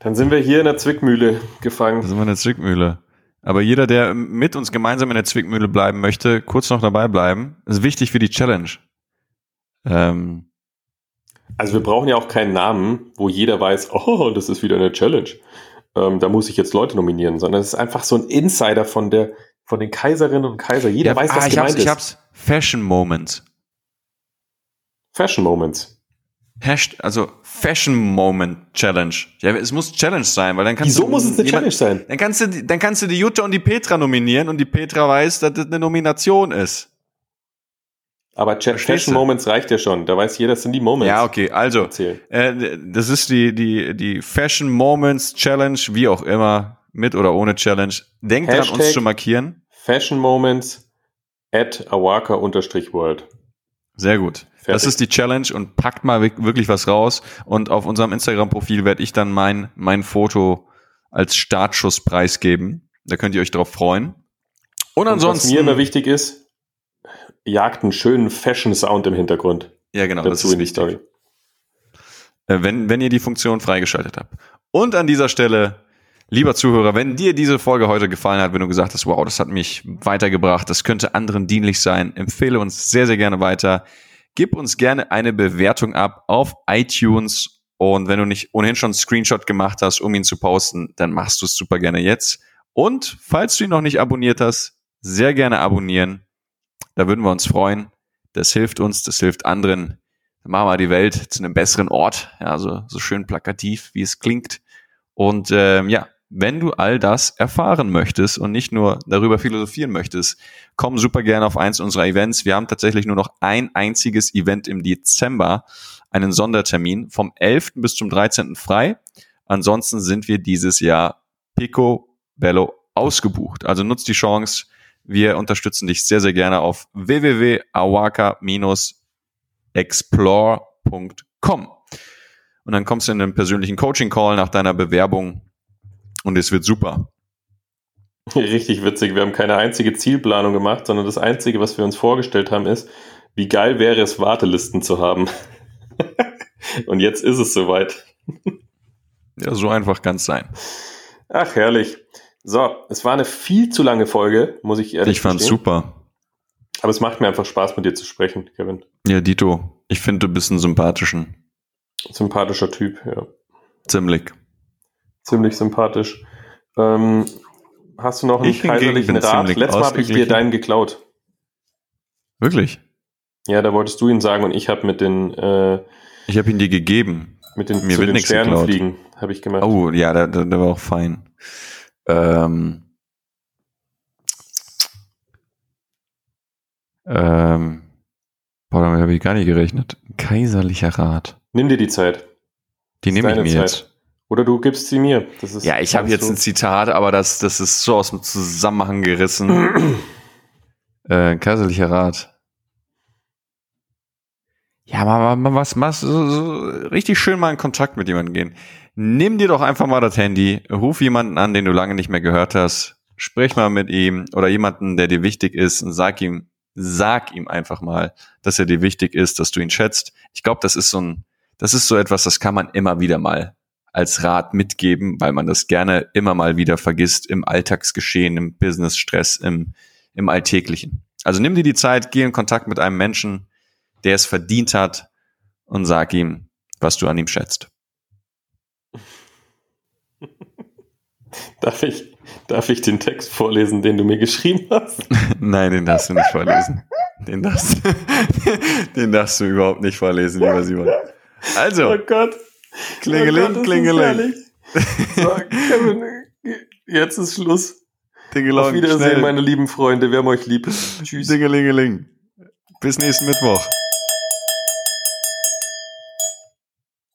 Speaker 1: Dann sind wir hier in der Zwickmühle
Speaker 2: Da
Speaker 1: gefangen.
Speaker 2: sind wir in der Zwickmühle. Aber jeder, der mit uns gemeinsam in der Zwickmühle bleiben möchte, kurz noch dabei bleiben, ist wichtig für die Challenge. Ähm,
Speaker 1: Also wir brauchen ja auch keinen Namen, wo jeder weiß, oh, das ist wieder eine Challenge. Ähm, da muss ich jetzt Leute nominieren, sondern es ist einfach so ein Insider von der, von den Kaiserinnen und Kaiser. Jeder
Speaker 2: ja,
Speaker 1: weiß, was
Speaker 2: ah, ich
Speaker 1: gemeint
Speaker 2: hab's, ich
Speaker 1: ist.
Speaker 2: hab's. Fashion Moment.
Speaker 1: Fashion Moments.
Speaker 2: Hasht, also Fashion Moment Challenge. Ja, es muss Challenge sein, weil dann kannst
Speaker 1: Wieso
Speaker 2: du
Speaker 1: muss es eine
Speaker 2: jemand-
Speaker 1: Challenge sein?
Speaker 2: Dann kannst du, die- dann kannst du die Jutta und die Petra nominieren und die Petra weiß, dass das eine Nomination ist.
Speaker 1: Aber Cha
Speaker 2: Verstehst
Speaker 1: Fashion
Speaker 2: du?
Speaker 1: Moments reicht ja schon. Da weiß jeder, das sind die Moments.
Speaker 2: Ja, okay, also, äh, das ist die, die, die Fashion Moments Challenge, wie auch immer, mit oder ohne Challenge. Denkt dran, uns
Speaker 1: Hashtag-
Speaker 2: zu markieren.
Speaker 1: Fashion Moments at awaka-world.
Speaker 2: Sehr gut. Das
Speaker 1: Fertig.
Speaker 2: ist die Challenge und packt mal wi- wirklich was raus. Und auf unserem Instagram-Profil werde ich dann mein, mein Foto als Startschuss preisgeben. Da könnt ihr euch drauf freuen. Und
Speaker 1: Und
Speaker 2: ansonsten.
Speaker 1: was mir immer wichtig ist, jagt einen schönen Fashion-Sound im Hintergrund
Speaker 2: ja, genau, das ist wichtig.
Speaker 1: Story.
Speaker 2: äh, wenn, wenn ihr die Funktion freigeschaltet habt. Und an dieser Stelle, lieber Zuhörer, wenn dir diese Folge heute gefallen hat, wenn du gesagt hast, wow, das hat mich weitergebracht, das könnte anderen dienlich sein, empfehle uns sehr, sehr gerne weiter. Gib uns gerne eine Bewertung ab auf iTunes. Und wenn du nicht ohnehin schon einen Screenshot gemacht hast, um ihn zu posten, dann machst du es super gerne jetzt. Und falls du ihn noch nicht abonniert hast, sehr gerne abonnieren. Da würden wir uns freuen. Das hilft uns, das hilft anderen. Dann machen wir die Welt zu einem besseren Ort. Ja, so, so schön plakativ, wie es klingt. Und ähm, ja, wenn du all das erfahren möchtest und nicht nur darüber philosophieren möchtest, komm super gerne auf eins unserer Events. Wir haben tatsächlich nur noch ein einziges Event im Dezember, einen Sondertermin vom 11. bis zum 13. frei. Ansonsten sind wir dieses Jahr Pico Bello ausgebucht. Also nutzt die Chance. Wir unterstützen dich sehr, sehr gerne auf www.awaka-explore.com. und dann kommst du in einen persönlichen Coaching-Call nach deiner Bewerbung und es wird super.
Speaker 1: Richtig witzig. Wir haben keine einzige Zielplanung gemacht, sondern das Einzige, was wir uns vorgestellt haben, ist, wie geil wäre es, Wartelisten zu haben. und jetzt ist es soweit.
Speaker 2: Ja, so einfach kann es sein.
Speaker 1: Ach, herrlich. So, es war eine viel zu lange Folge, muss ich ehrlich
Speaker 2: Ich fand's super.
Speaker 1: Aber es macht mir einfach Spaß, mit dir zu sprechen, Kevin.
Speaker 2: Ja, Dito, ich finde, du bist ein sympathischen.
Speaker 1: Sympathischer Typ, ja.
Speaker 2: Ziemlich.
Speaker 1: Ziemlich sympathisch. Ähm, hast du noch einen
Speaker 2: Ich
Speaker 1: kaiserlichen Rat? Letztes Mal habe ich dir deinen geklaut.
Speaker 2: Wirklich?
Speaker 1: Ja, da wolltest du ihn sagen und ich habe mit den, äh,
Speaker 2: Ich habe ihn dir gegeben.
Speaker 1: mit den,
Speaker 2: Mir
Speaker 1: zu den Sternen
Speaker 2: geklaut.
Speaker 1: fliegen, habe ich gemacht.
Speaker 2: Oh, ja, der, der, war auch fein. Ähm, ähm, boah, damit habe ich gar nicht gerechnet. Kaiserlicher Rat.
Speaker 1: Nimm dir die Zeit.
Speaker 2: Die nehme ich mir
Speaker 1: Zeit.
Speaker 2: jetzt.
Speaker 1: Oder du gibst sie mir. Das ist,
Speaker 2: Ja, ich habe jetzt ein Zitat, aber das, das ist so aus dem Zusammenhang gerissen. äh, Kaiserlicher Rat. Ja, mal, mal was, was so, so, richtig schön mal in Kontakt mit jemandem gehen. Nimm dir doch einfach mal das Handy, ruf jemanden an, den du lange nicht mehr gehört hast, sprich mal mit ihm oder jemanden, der dir wichtig ist und sag ihm, sag ihm einfach mal, dass er dir wichtig ist, dass du ihn schätzt. Ich glaube, das ist so ein, das ist so etwas, das kann man immer wieder mal als Rat mitgeben, weil man das gerne immer mal wieder vergisst im Alltagsgeschehen, im Business-Stress, im, im Alltäglichen. Also nimm dir die Zeit, geh in Kontakt mit einem Menschen, der es verdient hat und sag ihm, was du an ihm schätzt.
Speaker 1: Darf ich, darf ich den Text vorlesen, den du mir geschrieben hast?
Speaker 2: Nein, den darfst du nicht vorlesen. Den darfst, den darfst du überhaupt nicht vorlesen, lieber Simon. Also,
Speaker 1: Oh Gott.
Speaker 2: Klingeling,
Speaker 1: oh Gott,
Speaker 2: Klingeling.
Speaker 1: So, Kevin, jetzt ist Schluss. Auf Wiedersehen,
Speaker 2: schnell.
Speaker 1: meine lieben Freunde. Wir haben euch lieb. Tschüss.
Speaker 2: Dingelingeling. Bis nächsten Mittwoch.